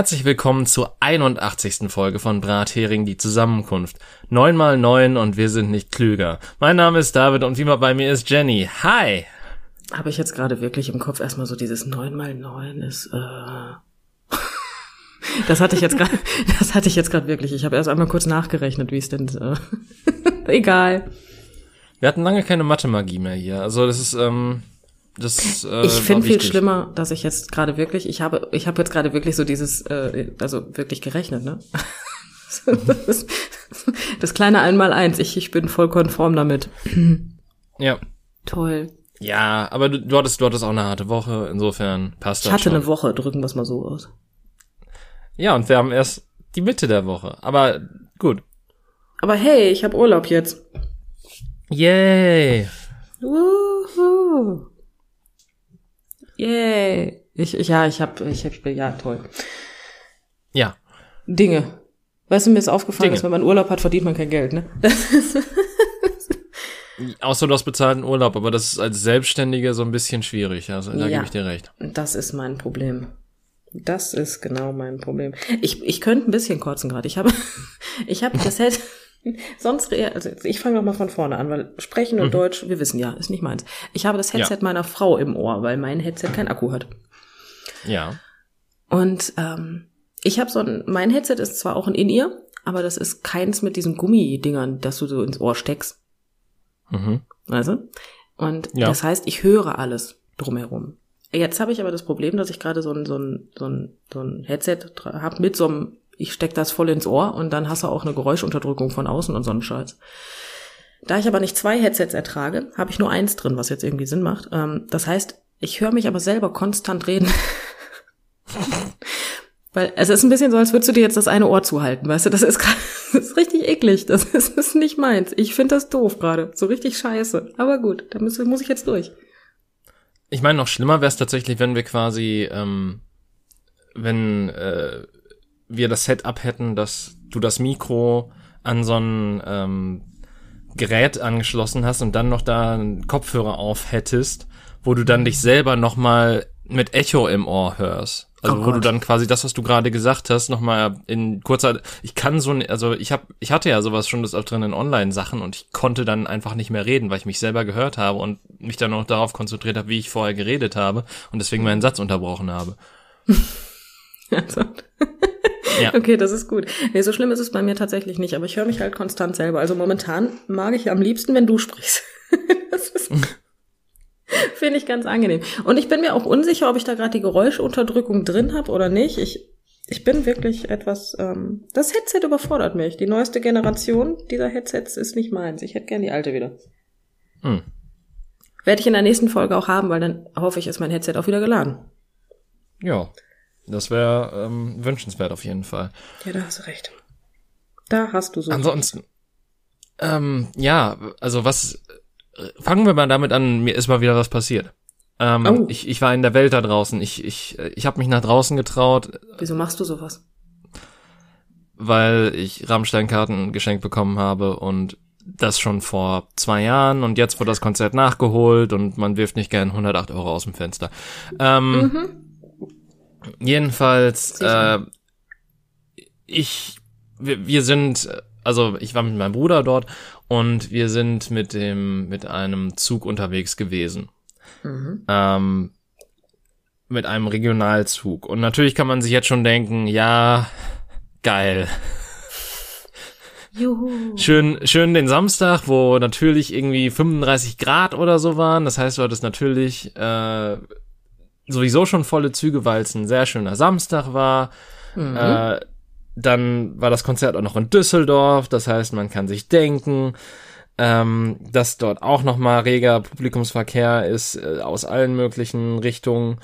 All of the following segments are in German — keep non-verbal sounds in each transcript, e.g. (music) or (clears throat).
Herzlich willkommen zur 81. Folge von Brathering, die Zusammenkunft. Neun mal neun und wir sind nicht klüger. Mein Name ist David und wie immer bei mir ist Jenny. Hi! Habe ich jetzt gerade wirklich im Kopf erstmal so dieses neun mal neun ist, äh... (laughs) Das hatte ich jetzt gerade, (laughs) das hatte ich jetzt gerade wirklich. Ich habe erst einmal kurz nachgerechnet, wie es denn, äh... (laughs) egal. Wir hatten lange keine Mathe-Magie mehr hier. Also das ist, ähm, das, äh, ich finde viel schlimmer, dass ich jetzt gerade wirklich, ich habe, ich habe jetzt gerade wirklich so dieses, äh, also wirklich gerechnet, ne? das, (laughs) das kleine Einmaleins, ich, ich bin voll konform damit. Ja. Toll. Ja, aber du, du hattest, du hattest auch eine harte Woche, insofern passt das. Ich hatte schon. eine Woche, drücken wir es mal so aus. Ja, und wir haben erst die Mitte der Woche, aber gut. Aber hey, ich habe Urlaub jetzt. Yay! Woohoo. Yay. Ich, ich, ja, ich hab, ich hab, ja, toll. Ja. Dinge. Weißt du, mir ist aufgefallen, Dinge. dass wenn man Urlaub hat, verdient man kein Geld, ne? (laughs) Außer du hast bezahlten Urlaub, aber das ist als Selbstständiger so ein bisschen schwierig. Also da ja, gebe ich dir recht. Das ist mein Problem. Das ist genau mein Problem. Ich, ich könnte ein bisschen kotzen gerade. Ich habe, (laughs) ich habe das hätte (laughs) sonst, also ich fange noch mal von vorne an, weil Sprechen und mhm. Deutsch, wir wissen ja, ist nicht meins. Ich habe das Headset ja. meiner Frau im Ohr, weil mein Headset kein Akku hat. Ja. Und ähm, ich habe so ein, mein Headset ist zwar auch ein In-Ear, aber das ist keins mit diesen Gummidingern, dass du so ins Ohr steckst. Mhm. Also, und ja. das heißt, ich höre alles drumherum. Jetzt habe ich aber das Problem, dass ich gerade so ein, so ein, so ein, so ein Headset habe mit so einem, ich steck das voll ins Ohr und dann hast du auch eine Geräuschunterdrückung von außen und so einen Scheiß. Da ich aber nicht zwei Headsets ertrage, habe ich nur eins drin, was jetzt irgendwie Sinn macht. Ähm, das heißt, ich höre mich aber selber konstant reden. (laughs) Weil es ist ein bisschen so, als würdest du dir jetzt das eine Ohr zuhalten, weißt du? Das ist, (laughs) das ist richtig eklig. Das (laughs) ist, das ist nicht meins. Ich finde das doof gerade. So richtig scheiße. Aber gut, da muss, muss ich jetzt durch. Ich meine, noch schlimmer wäre es tatsächlich, wenn wir quasi, ähm, wenn äh, wir das Setup hätten, dass du das Mikro an so ein ähm, Gerät angeschlossen hast und dann noch da einen Kopfhörer auf hättest, wo du dann dich selber noch mal mit Echo im Ohr hörst. Also oh wo du dann quasi das, was du gerade gesagt hast, nochmal in kurzer, ich kann so, also ich habe, ich hatte ja sowas schon des Öfteren in Online-Sachen und ich konnte dann einfach nicht mehr reden, weil ich mich selber gehört habe und mich dann auch darauf konzentriert habe, wie ich vorher geredet habe und deswegen meinen Satz unterbrochen habe. (laughs) also. Ja. (laughs) Okay, das ist gut. Nee, so schlimm ist es bei mir tatsächlich nicht, aber ich höre mich halt konstant selber. Also momentan mag ich am liebsten, wenn du sprichst. (laughs) das ist (laughs) Finde ich ganz angenehm. Und ich bin mir auch unsicher, ob ich da gerade die Geräuschunterdrückung drin habe oder nicht. Ich, ich bin wirklich etwas. Ähm, das Headset überfordert mich. Die neueste Generation dieser Headsets ist nicht meins. Ich hätte gern die alte wieder. Hm. Werde ich in der nächsten Folge auch haben, weil dann hoffe ich, ist mein Headset auch wieder geladen. Ja, das wäre ähm, wünschenswert auf jeden Fall. Ja, da hast du recht. Da hast du so. Ansonsten, ähm, ja, also was fangen wir mal damit an, mir ist mal wieder was passiert. Ähm, oh. ich, ich war in der Welt da draußen. Ich, ich, ich habe mich nach draußen getraut. Wieso machst du sowas? Weil ich Rammstein-Karten geschenkt bekommen habe und das schon vor zwei Jahren und jetzt wurde das Konzert nachgeholt und man wirft nicht gern 108 Euro aus dem Fenster. Ähm, mhm. Jedenfalls, äh, ich, wir, wir sind, also ich war mit meinem Bruder dort und wir sind mit dem mit einem Zug unterwegs gewesen. Mhm. Ähm, mit einem Regionalzug. Und natürlich kann man sich jetzt schon denken, ja, geil. Juhu. Schön, schön den Samstag, wo natürlich irgendwie 35 Grad oder so waren. Das heißt, du hattest natürlich äh, sowieso schon volle Züge, weil es ein sehr schöner Samstag war. Mhm. Äh, dann war das Konzert auch noch in Düsseldorf, das heißt, man kann sich denken, ähm, dass dort auch noch mal reger Publikumsverkehr ist äh, aus allen möglichen Richtungen.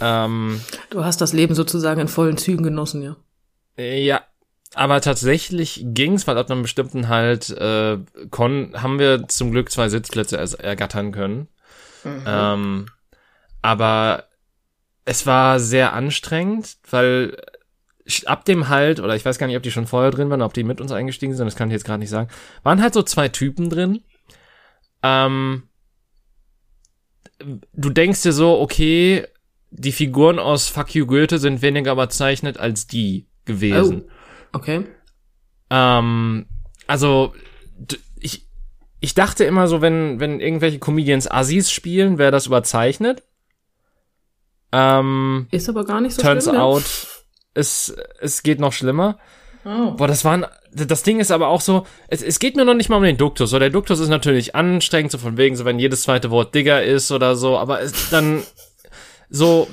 Ähm, du hast das Leben sozusagen in vollen Zügen genossen, ja? Äh, ja, aber tatsächlich ging's, weil ab einem bestimmten halt äh, kon haben wir zum Glück zwei Sitzplätze ergattern können. Mhm. Ähm, aber es war sehr anstrengend, weil ab dem Halt, oder ich weiß gar nicht, ob die schon vorher drin waren, ob die mit uns eingestiegen sind, das kann ich jetzt gerade nicht sagen, waren halt so zwei Typen drin. Ähm, du denkst dir so, okay, die Figuren aus Fuck You Goethe sind weniger überzeichnet als die gewesen. Oh, okay. Ähm, also ich, ich dachte immer so, wenn, wenn irgendwelche Comedians Assis spielen, wäre das überzeichnet. Ähm, ist aber gar nicht so turns schlimm. Turns out, es, es geht noch schlimmer. Oh. Boah, das waren, das Ding ist aber auch so, es, es geht mir noch nicht mal um den Duktus. So, der Duktus ist natürlich anstrengend, so von wegen, so wenn jedes zweite Wort Digger ist oder so, aber es dann so,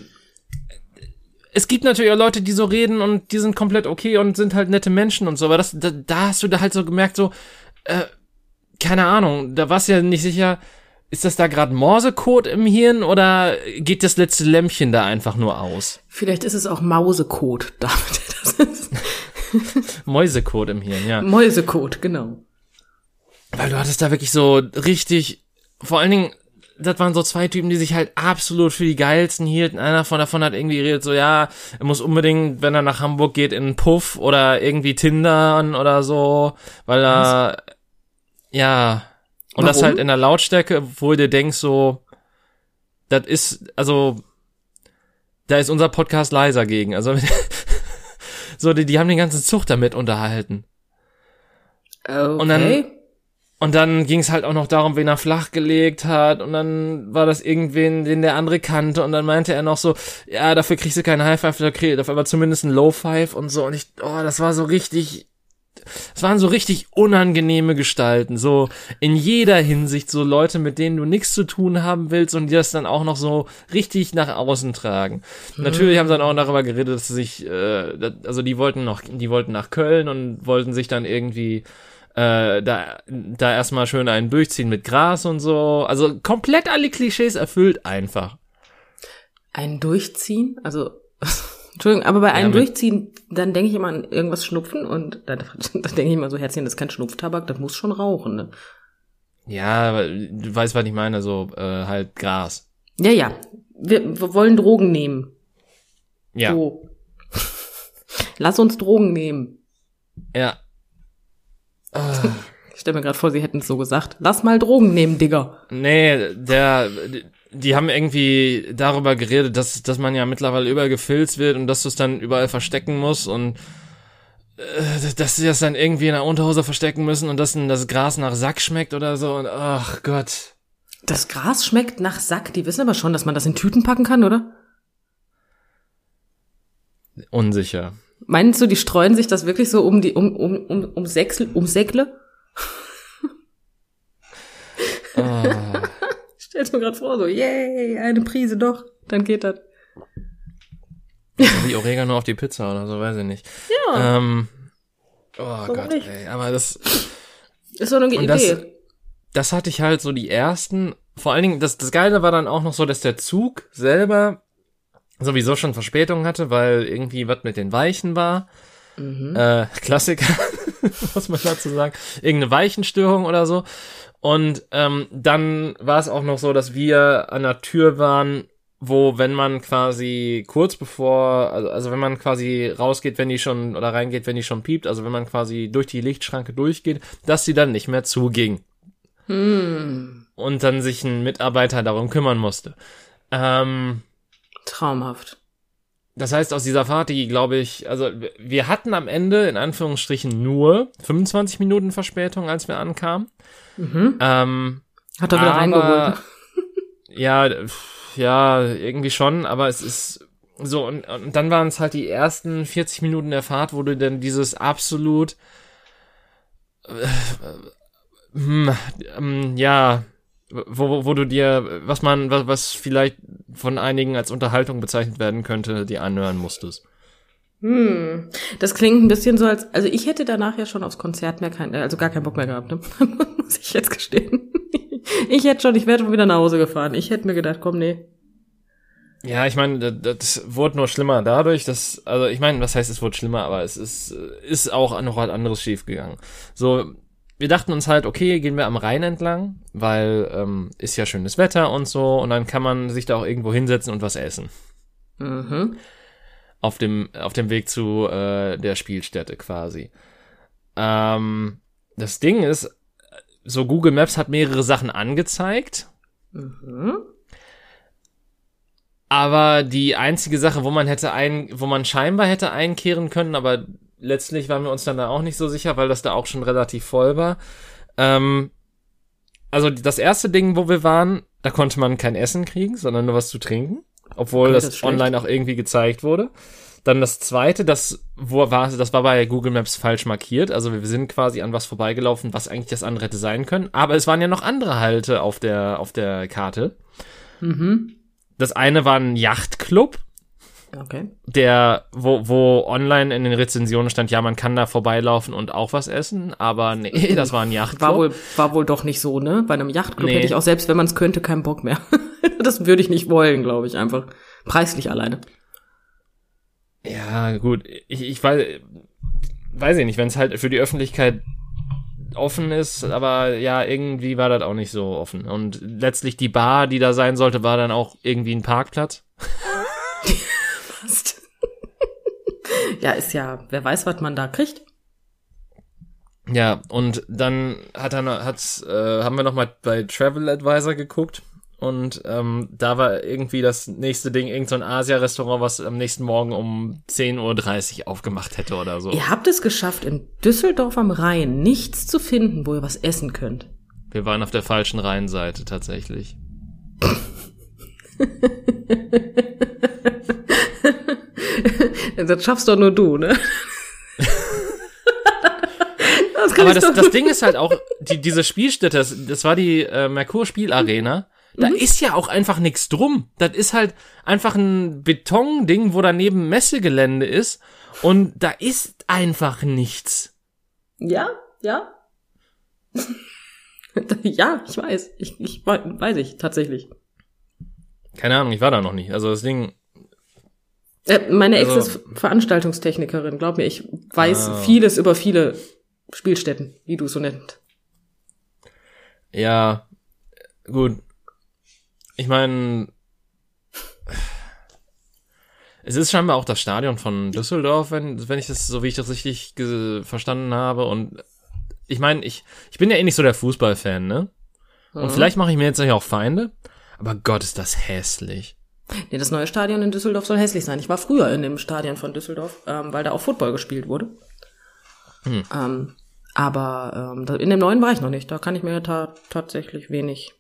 es gibt natürlich auch Leute, die so reden und die sind komplett okay und sind halt nette Menschen und so, aber das, da, da hast du da halt so gemerkt, so, äh, keine Ahnung, da warst du ja nicht sicher, ist das da gerade Morsecode im Hirn oder geht das letzte Lämpchen da einfach nur aus? Vielleicht ist es auch Mausecode, (laughs) David. Das ist Mäusecode im Hirn, ja. Mäusecode, genau. Weil du hattest da wirklich so richtig, vor allen Dingen, das waren so zwei Typen, die sich halt absolut für die geilsten hielten. Einer von davon hat irgendwie geredet, so ja, er muss unbedingt, wenn er nach Hamburg geht, in einen Puff oder irgendwie Tindern oder so, weil er, Was? ja, und Warum? das halt in der Lautstärke, wo du dir denkst, so, das ist, also, da ist unser Podcast leiser gegen. Also, (laughs) so, die, die haben den ganzen Zug damit unterhalten. Okay. Und dann, und dann ging es halt auch noch darum, wen er flachgelegt hat. Und dann war das irgendwen, den der andere kannte. Und dann meinte er noch so, ja, dafür kriegst du keinen High Five, dafür aber zumindest ein Low Five und so. Und ich, oh, das war so richtig, es waren so richtig unangenehme Gestalten. So in jeder Hinsicht so Leute, mit denen du nichts zu tun haben willst und die das dann auch noch so richtig nach außen tragen. Mhm. Natürlich haben sie dann auch darüber geredet, dass sie sich, äh, also die wollten noch, die wollten nach Köln und wollten sich dann irgendwie äh, da, da erstmal schön einen durchziehen mit Gras und so. Also komplett alle Klischees erfüllt einfach. Ein Durchziehen? Also, (laughs) Entschuldigung, aber bei einem ja, Durchziehen, dann denke ich immer an irgendwas Schnupfen und dann, (laughs) dann denke ich immer so, Herzchen, das ist kein Schnupftabak, das muss schon rauchen, ne? Ja, du weißt, was ich meine, so äh, halt Gras. Ja, ja. Wir, wir wollen Drogen nehmen. Ja. So. (laughs) Lass uns Drogen nehmen. Ja. (laughs) Ich stelle mir gerade vor, sie hätten es so gesagt. Lass mal Drogen nehmen, Digga. Nee, der, die haben irgendwie darüber geredet, dass, dass man ja mittlerweile überall gefilzt wird und dass du es dann überall verstecken musst und äh, dass sie das dann irgendwie in der Unterhose verstecken müssen und dass dann das Gras nach Sack schmeckt oder so und ach Gott. Das Gras schmeckt nach Sack. Die wissen aber schon, dass man das in Tüten packen kann, oder? Unsicher. Meinst du, die streuen sich das wirklich so um die, um, um, um, um Sechsel, um Säckle? Oh. Stell's mir gerade vor, so, yay, eine Prise doch, dann geht das. Wie Oregano auf die Pizza oder so, weiß ich nicht. Ja. Ähm, oh Warum Gott, nicht? ey, aber das ist so eine Idee. Das, das hatte ich halt so die ersten, vor allen Dingen, das, das Geile war dann auch noch so, dass der Zug selber sowieso schon Verspätung hatte, weil irgendwie was mit den Weichen war. Mhm. Äh, Klassiker, (laughs) muss man dazu sagen. Irgendeine Weichenstörung oder so. Und ähm, dann war es auch noch so, dass wir an der Tür waren, wo, wenn man quasi kurz bevor, also, also wenn man quasi rausgeht, wenn die schon, oder reingeht, wenn die schon piept, also wenn man quasi durch die Lichtschranke durchgeht, dass sie dann nicht mehr zuging. Hm. Und dann sich ein Mitarbeiter darum kümmern musste. Ähm, Traumhaft. Das heißt, aus dieser Fahrt, die glaube ich, also wir hatten am Ende in Anführungsstrichen nur 25 Minuten Verspätung, als wir ankamen. Mhm. Ähm, Hat er wieder aber, reingeholt. (laughs) Ja, ja, irgendwie schon, aber es ist so, und, und dann waren es halt die ersten 40 Minuten der Fahrt, wo du dann dieses absolut, äh, äh, äh, ja, wo, wo du dir, was man, was, was vielleicht von einigen als Unterhaltung bezeichnet werden könnte, die anhören musstest. Hm, das klingt ein bisschen so als, also ich hätte danach ja schon aufs Konzert mehr kein, also gar keinen Bock mehr gehabt, ne? (laughs) muss ich jetzt gestehen. ich hätte schon, ich wäre schon wieder nach Hause gefahren. Ich hätte mir gedacht, komm, nee. Ja, ich meine, das, das wurde nur schlimmer dadurch, dass, also ich meine, was heißt, es wurde schlimmer, aber es ist, ist auch noch was anderes schiefgegangen. So, wir dachten uns halt, okay, gehen wir am Rhein entlang, weil ähm, ist ja schönes Wetter und so, und dann kann man sich da auch irgendwo hinsetzen und was essen. Mhm. Auf dem, auf dem Weg zu äh, der Spielstätte quasi. Ähm, das Ding ist, so Google Maps hat mehrere Sachen angezeigt. Mhm. Aber die einzige Sache, wo man hätte ein, wo man scheinbar hätte einkehren können, aber letztlich waren wir uns dann da auch nicht so sicher, weil das da auch schon relativ voll war. Ähm, also das erste Ding, wo wir waren, da konnte man kein Essen kriegen, sondern nur was zu trinken, obwohl das, das online auch irgendwie gezeigt wurde. Dann das zweite, das wo war, das war bei Google Maps falsch markiert. Also wir sind quasi an was vorbeigelaufen, was eigentlich das andere hätte sein können. Aber es waren ja noch andere Halte auf der auf der Karte. Mhm. Das eine war ein Yachtclub. Okay. Der, wo, wo online in den Rezensionen stand, ja, man kann da vorbeilaufen und auch was essen, aber nee, das war ein Yachtclub. War wohl, war wohl doch nicht so, ne? Bei einem Yachtclub nee. hätte ich auch, selbst wenn man es könnte, keinen Bock mehr. (laughs) das würde ich nicht wollen, glaube ich, einfach. Preislich alleine. Ja, gut. Ich, ich weiß, weiß ich nicht, wenn es halt für die Öffentlichkeit offen ist, aber ja, irgendwie war das auch nicht so offen. Und letztlich die Bar, die da sein sollte, war dann auch irgendwie ein Parkplatz. (laughs) Fast. (laughs) ja, ist ja, wer weiß, was man da kriegt. Ja, und dann hat er hat's, äh, haben wir noch mal bei Travel Advisor geguckt und ähm, da war irgendwie das nächste Ding, irgendein so Asia-Restaurant, was am nächsten Morgen um 10.30 Uhr aufgemacht hätte oder so. Ihr habt es geschafft, in Düsseldorf am Rhein nichts zu finden, wo ihr was essen könnt. Wir waren auf der falschen Rheinseite tatsächlich. (laughs) (laughs) das schaffst doch nur du, ne? (laughs) das Aber das, das Ding ist halt auch, die, diese Spielstätte, das, das war die äh, Merkur Spielarena. Da mhm. ist ja auch einfach nichts drum. Das ist halt einfach ein Betonding, wo daneben Messegelände ist und da ist einfach nichts. Ja, ja. (laughs) ja, ich weiß. Ich, ich weiß ich tatsächlich. Keine Ahnung, ich war da noch nicht. Also das Ding. Äh, meine Ex also, ist Veranstaltungstechnikerin. Glaub mir, ich weiß ah. vieles über viele Spielstätten, wie du so nennst. Ja, gut ich meine, es ist scheinbar auch das Stadion von Düsseldorf, wenn, wenn ich das, so wie ich das richtig verstanden habe. Und ich meine, ich, ich bin ja eh nicht so der Fußballfan, ne? Und mhm. vielleicht mache ich mir jetzt auch Feinde, aber Gott, ist das hässlich. Nee, das neue Stadion in Düsseldorf soll hässlich sein. Ich war früher in dem Stadion von Düsseldorf, ähm, weil da auch Football gespielt wurde. Hm. Ähm, aber ähm, in dem neuen war ich noch nicht. Da kann ich mir ta tatsächlich wenig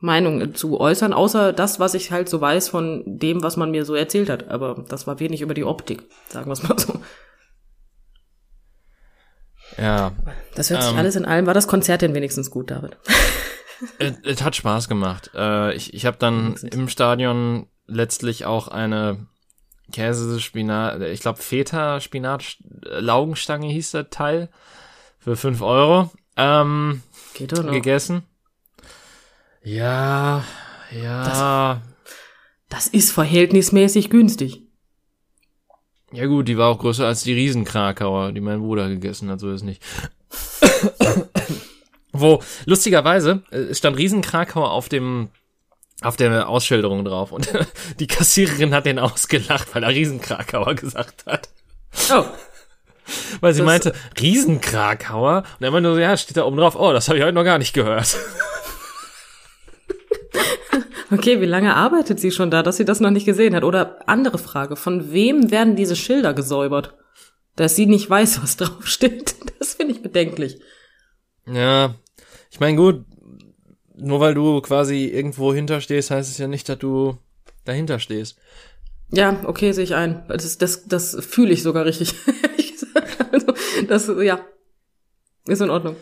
Meinung zu äußern, außer das, was ich halt so weiß von dem, was man mir so erzählt hat. Aber das war wenig über die Optik, sagen wir es mal so. Ja. Das hört sich ähm, alles in allem. War das Konzert denn wenigstens gut, David? (laughs) Es, hat Spaß gemacht. Äh, ich ich habe dann im Stadion letztlich auch eine Käse, Spinat, ich glaube Feta, Spinat, Laugenstange hieß der Teil für fünf Euro ähm, Geht doch noch. gegessen. Ja, ja. Das, das ist verhältnismäßig günstig. Ja gut, die war auch größer als die Riesenkrakauer, die mein Bruder gegessen hat, so ist nicht. (coughs) Wo, lustigerweise, äh, stand Riesenkrakauer auf dem, auf der Ausschilderung drauf und (laughs) die Kassiererin hat den ausgelacht, weil er Riesenkrakauer gesagt hat. Oh. Weil sie das meinte, Riesenkrakauer? Und er meinte nur so, ja, steht da oben drauf, oh, das habe ich heute noch gar nicht gehört. (laughs) Okay, wie lange arbeitet sie schon da, dass sie das noch nicht gesehen hat? Oder andere Frage, von wem werden diese Schilder gesäubert? Dass sie nicht weiß, was draufsteht. (laughs) Das finde ich bedenklich. Ja, ich meine, gut, nur weil du quasi irgendwo hinterstehst, heißt es ja nicht, dass du dahinter stehst. Ja, okay, sehe ich ein. Das, das, das fühle ich sogar richtig. (laughs) also, das, ja, ist in Ordnung.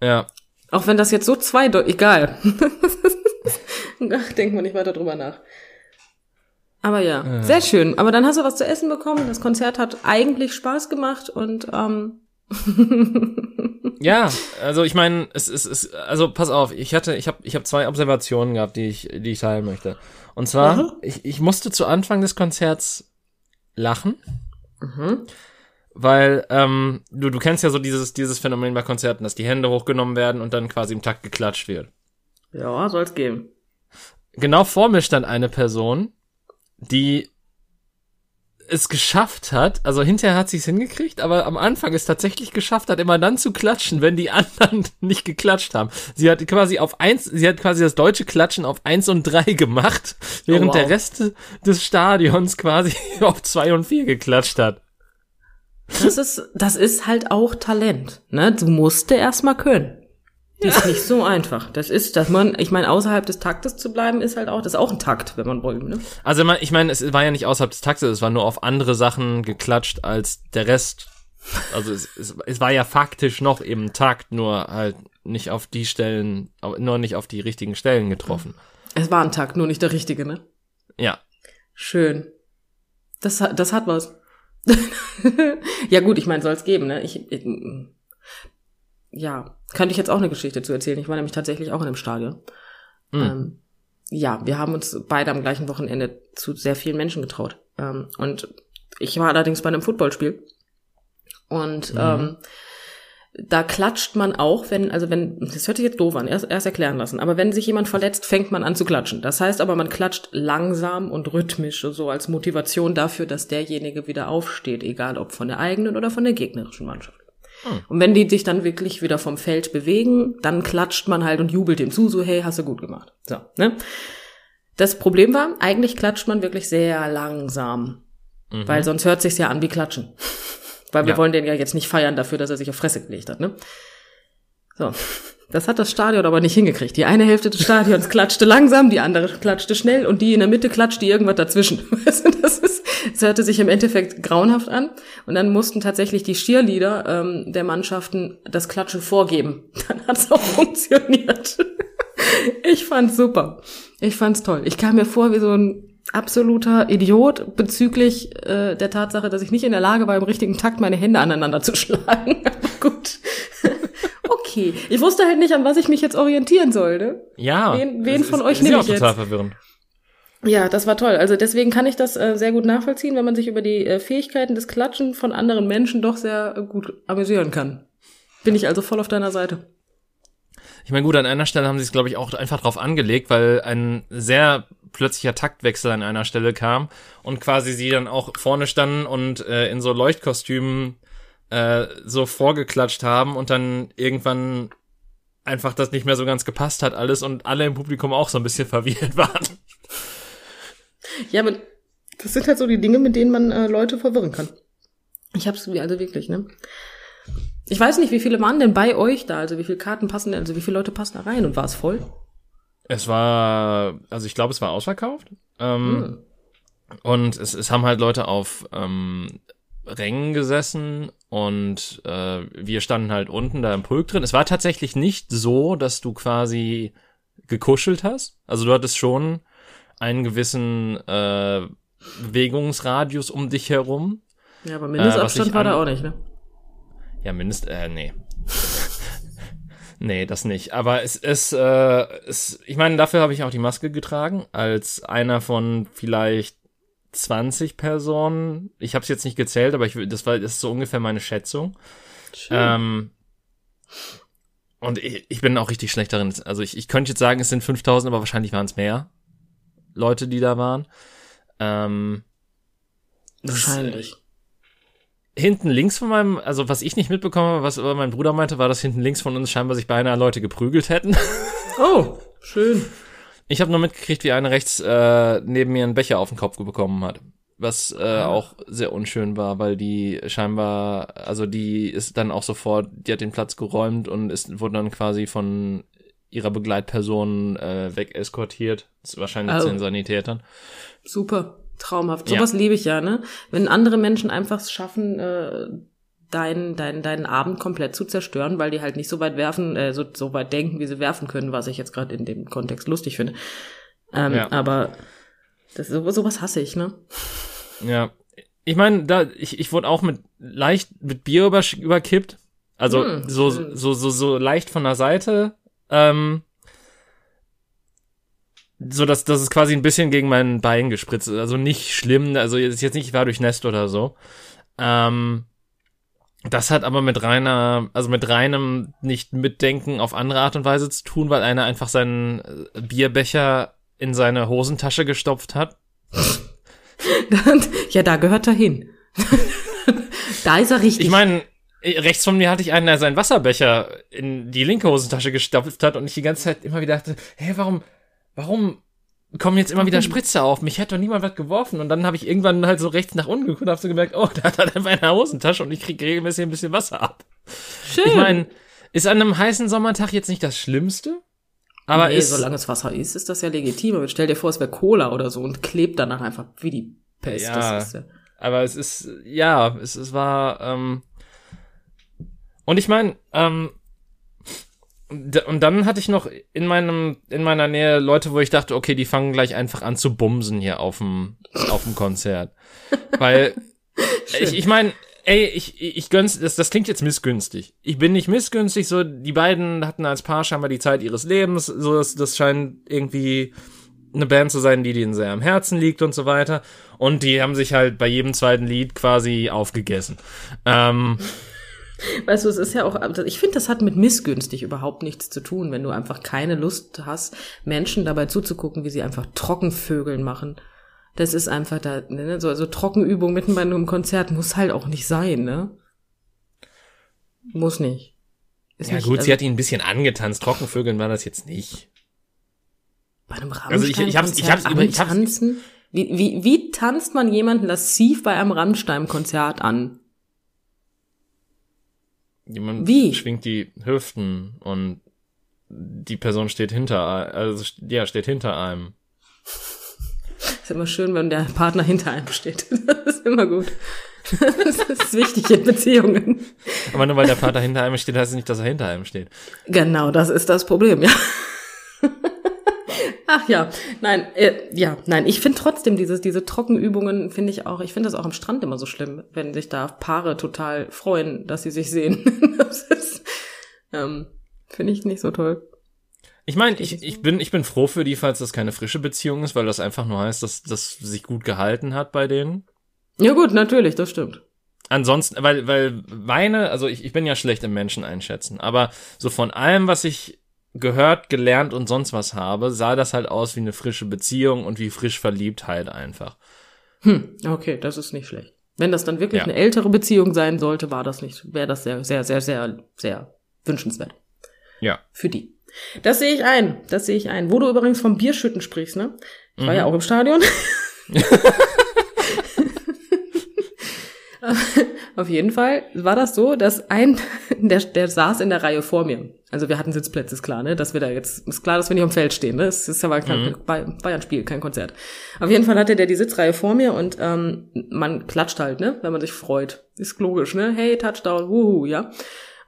Ja. Auch wenn das jetzt so zweideutig, egal. (laughs) Ach, denkt man nicht weiter drüber nach. Aber ja, ja, sehr schön. Aber dann hast du was zu essen bekommen. Das Konzert hat eigentlich Spaß gemacht und ähm (laughs) ja, also ich meine, es ist, es, also pass auf, ich hatte, ich habe, ich habe zwei Observationen gehabt, die ich, die ich teilen möchte. Und zwar, mhm. ich, ich musste zu Anfang des Konzerts lachen, mhm. weil ähm, du, du kennst ja so dieses, dieses Phänomen bei Konzerten, dass die Hände hochgenommen werden und dann quasi im Takt geklatscht wird. Ja, soll's geben genau vor mir stand eine Person, die es geschafft hat, also hinterher hat sie es hingekriegt, aber am Anfang es tatsächlich geschafft hat, immer dann zu klatschen, wenn die (laughs) anderen nicht geklatscht haben. Sie hat quasi auf eins, sie hat quasi das deutsche Klatschen auf eins und drei gemacht, während oh, wow. der Rest des Stadions quasi (laughs) auf zwei und vier geklatscht hat. Das ist, das ist halt auch Talent, ne? Du musste erstmal können. Das ist nicht so einfach. Das ist, dass man, ich meine, außerhalb des Taktes zu bleiben, ist halt auch, das ist auch ein Takt, wenn man wollen, ne? Also ich meine, es war ja nicht außerhalb des Taktes, es war nur auf andere Sachen geklatscht als der Rest. Also es, es, es war ja faktisch noch eben Takt, nur halt nicht auf die Stellen, nur nicht auf die richtigen Stellen getroffen. Es war ein Takt, nur nicht der richtige, ne? Ja. Schön. Das, das hat was. (laughs) ja gut, ich meine, soll es geben, ne? Ich, ich, ja, könnte ich jetzt auch eine Geschichte zu erzählen. Ich war nämlich tatsächlich auch in einem Stadion. Mhm. Ähm, ja, wir haben uns beide am gleichen Wochenende zu sehr vielen Menschen getraut. Ähm, und ich war allerdings bei einem Footballspiel. Und mhm. ähm, da klatscht man auch, wenn, also wenn, das hört sich jetzt doof an, erst, erst erklären lassen, aber wenn sich jemand verletzt, fängt man an zu klatschen. Das heißt aber, man klatscht langsam und rhythmisch, so als Motivation dafür, dass derjenige wieder aufsteht, egal ob von der eigenen oder von der gegnerischen Mannschaft. Hm. Und wenn die sich dann wirklich wieder vom Feld bewegen, dann klatscht man halt und jubelt dem zu, so, hey, hast du gut gemacht. So, ne? Das Problem war, eigentlich klatscht man wirklich sehr langsam. Mhm. Weil sonst hört sich's ja an wie Klatschen. (laughs) Weil wir ja. wollen den ja jetzt nicht feiern dafür, dass er sich auf Fresse gelegt hat, ne? So. Das hat das Stadion aber nicht hingekriegt. Die eine Hälfte des Stadions klatschte langsam, die andere klatschte schnell und die in der Mitte klatschte irgendwas dazwischen. (laughs) Das, ist, das hörte sich im Endeffekt grauenhaft an. Und dann mussten tatsächlich die Cheerleader ähm, der Mannschaften das Klatschen vorgeben. (laughs) Dann hat es auch funktioniert. Ich fand's super. Ich fand's toll. Ich kam mir vor wie so ein absoluter Idiot bezüglich äh, der Tatsache, dass ich nicht in der Lage war, im richtigen Takt meine Hände aneinander zu schlagen. (laughs) Aber gut. Okay. Ich wusste halt nicht, an was ich mich jetzt orientieren sollte. Ja. Wen, wen von ist, euch nehme ich jetzt? total verwirrend. Ja, das war toll. Also deswegen kann ich das äh, sehr gut nachvollziehen, wenn man sich über die äh, Fähigkeiten des Klatschen von anderen Menschen doch sehr äh, gut amüsieren kann. Bin ich also voll auf deiner Seite. Ich meine, gut, an einer Stelle haben sie es, glaube ich, auch einfach drauf angelegt, weil ein sehr plötzlicher Taktwechsel an einer Stelle kam und quasi sie dann auch vorne standen und äh, in so Leuchtkostümen äh, so vorgeklatscht haben und dann irgendwann einfach das nicht mehr so ganz gepasst hat alles und alle im Publikum auch so ein bisschen (laughs) verwirrt waren. Ja, aber das sind halt so die Dinge, mit denen man äh, Leute verwirren kann. Ich hab's also wirklich, ne? Ich weiß nicht, wie viele waren denn bei euch da? Also wie viele Karten passen denn, also wie viele Leute passen da rein und war es voll? Es war, also ich glaube, es war ausverkauft. Ähm, hm. Und es, es haben halt Leute auf ähm, Rängen gesessen und äh, wir standen halt unten da im Pulk drin. Es war tatsächlich nicht so, dass du quasi gekuschelt hast. Also du hattest schon einen gewissen äh, Bewegungsradius um dich herum. Ja, aber Mindestabstand äh, war da auch nicht, ne? Ja, Mindest, äh, nee. (laughs) nee, das nicht. Aber es ist, äh, es, ich meine, dafür habe ich auch die Maske getragen, als einer von vielleicht 20 Personen. Ich habe es jetzt nicht gezählt, aber ich, das war das ist so ungefähr meine Schätzung. Schön. Ähm, und ich, ich bin auch richtig schlecht darin. Also ich, ich könnte jetzt sagen, es sind 5000, aber wahrscheinlich waren es mehr Leute, die da waren. Ähm, wahrscheinlich hinten links von meinem, also was ich nicht mitbekommen habe, was aber mein Bruder meinte, war, dass hinten links von uns scheinbar sich beinahe Leute geprügelt hätten. Oh, schön. Ich habe nur mitgekriegt, wie eine rechts äh, neben mir einen Becher auf den Kopf bekommen hat. Was äh, ah. auch sehr unschön war, weil die scheinbar, also die ist dann auch sofort, die hat den Platz geräumt und ist, wurde dann quasi von ihrer Begleitperson äh, weg eskortiert. Das ist wahrscheinlich oh. zu den Sanitätern. Super. Traumhaft. Sowas ja. liebe ich ja, ne? Wenn andere Menschen einfach es schaffen, äh, deinen dein, deinen Abend komplett zu zerstören, weil die halt nicht so weit werfen, äh, so, so weit denken, wie sie werfen können, was ich jetzt gerade in dem Kontext lustig finde. Ähm, ja. Aber das, so, sowas hasse ich, ne? Ja. Ich meine, da, ich, ich wurde auch mit leicht mit Bier über, überkippt. Also hm, so, so, so, so leicht von der Seite. Ähm, so dass das ist quasi ein bisschen gegen mein Bein gespritzt ist. Also nicht schlimm, also ist jetzt nicht, ich war durchnässt oder so. Ähm, das hat aber mit reiner, also mit reinem nicht mitdenken auf andere Art und Weise zu tun, weil einer einfach seinen äh, Bierbecher in seine Hosentasche gestopft hat. (laughs) ja, da gehört er hin. (laughs) da ist er richtig. Ich meine, rechts von mir hatte ich einen, der seinen Wasserbecher in die linke Hosentasche gestopft hat und ich die ganze Zeit immer wieder dachte, hä, warum, warum kommen jetzt immer wieder Spritze auf? Mich hätte doch niemand was geworfen. Und dann habe ich irgendwann halt so rechts nach unten geguckt und habe so gemerkt, oh, (laughs) da hat er einfach eine Hosentasche und ich kriege regelmäßig ein bisschen Wasser ab. Schön. Ich meine, ist an einem heißen Sommertag jetzt nicht das Schlimmste? Aber nee, ist, solange es Wasser ist, ist das ja legitim. Aber stell dir vor, es wäre Cola oder so und klebt danach einfach wie die Pest. Ja, ja. aber es ist, ja, es, es war, ähm, und ich meine, ähm, und dann hatte ich noch in meinem in meiner Nähe Leute, wo ich dachte, okay, die fangen gleich einfach an zu bumsen hier auf dem auf dem Konzert, weil (laughs) ich ich meine, ey, ich ich gönn's das das klingt jetzt missgünstig. Ich bin nicht missgünstig, so die beiden hatten als Paar scheinbar die Zeit ihres Lebens, so das, das scheint irgendwie eine Band zu sein, die denen sehr am Herzen liegt und so weiter und die haben sich halt bei jedem zweiten Lied quasi aufgegessen. Ähm, (laughs) Weißt du, es ist ja auch, also ich finde, das hat mit missgünstig überhaupt nichts zu tun, wenn du einfach keine Lust hast, Menschen dabei zuzugucken, wie sie einfach Trockenvögeln machen. Das ist einfach da, ne? so also Trockenübung mitten bei einem Konzert muss halt auch nicht sein, ne? Muss nicht. Ist ja nicht, gut, also, sie hat ihn ein bisschen angetanzt. Trockenvögeln war das jetzt nicht. Bei einem Rammstein Also ich, ich hab's, ich hab's über, ich hab's? Wie, wie, wie tanzt man jemanden lassiv bei einem Rammstein-Konzert an? Jemand Wie? schwingt die Hüften und die Person steht hinter, also ja, steht hinter einem. Ist immer schön, wenn der Partner hinter einem steht. (laughs) Das ist immer gut. Das ist wichtig in Beziehungen. Aber nur weil der Partner hinter einem steht, heißt es nicht, dass er hinter einem steht. Genau, das ist das Problem, ja. Ach ja, nein, äh, ja, nein, ich finde trotzdem dieses, diese Trockenübungen finde ich auch, ich finde das auch am Strand immer so schlimm, wenn sich da Paare total freuen, dass sie sich sehen. (laughs) das ist, ähm, finde ich nicht so toll. Ich meine, ich, ich bin, ich bin froh für die, falls das keine frische Beziehung ist, weil das einfach nur heißt, dass das sich gut gehalten hat bei denen. Ja gut, natürlich, das stimmt. Ansonsten, weil, weil Weine, also ich, ich bin ja schlecht im Menschen einschätzen, aber so von allem, was ich gehört, gelernt und sonst was habe, sah das halt aus wie eine frische Beziehung und wie frisch verliebt halt einfach. Hm, okay, das ist nicht schlecht. Wenn das dann wirklich ja. eine ältere Beziehung sein sollte, war das nicht, wäre das sehr, sehr, sehr, sehr, sehr wünschenswert. Ja. Für die. Das sehe ich ein, das sehe ich ein. Wo du übrigens vom Bierschütten sprichst, ne? Ich war ja mhm. auch im Stadion. (laughs) (laughs) (laughs) Auf jeden Fall war das so, dass ein, (laughs) der, der saß in der Reihe vor mir. Also wir hatten Sitzplätze, ist klar, ne? Dass wir da jetzt, ist klar, dass wir nicht am Feld stehen, ne? Es ist ja kein mhm. Bayern-Spiel, kein Konzert. Auf jeden Fall hatte der die Sitzreihe vor mir und ähm, man klatscht halt, ne? Wenn man sich freut. Ist logisch, ne? Hey, Touchdown, wuhu, ja.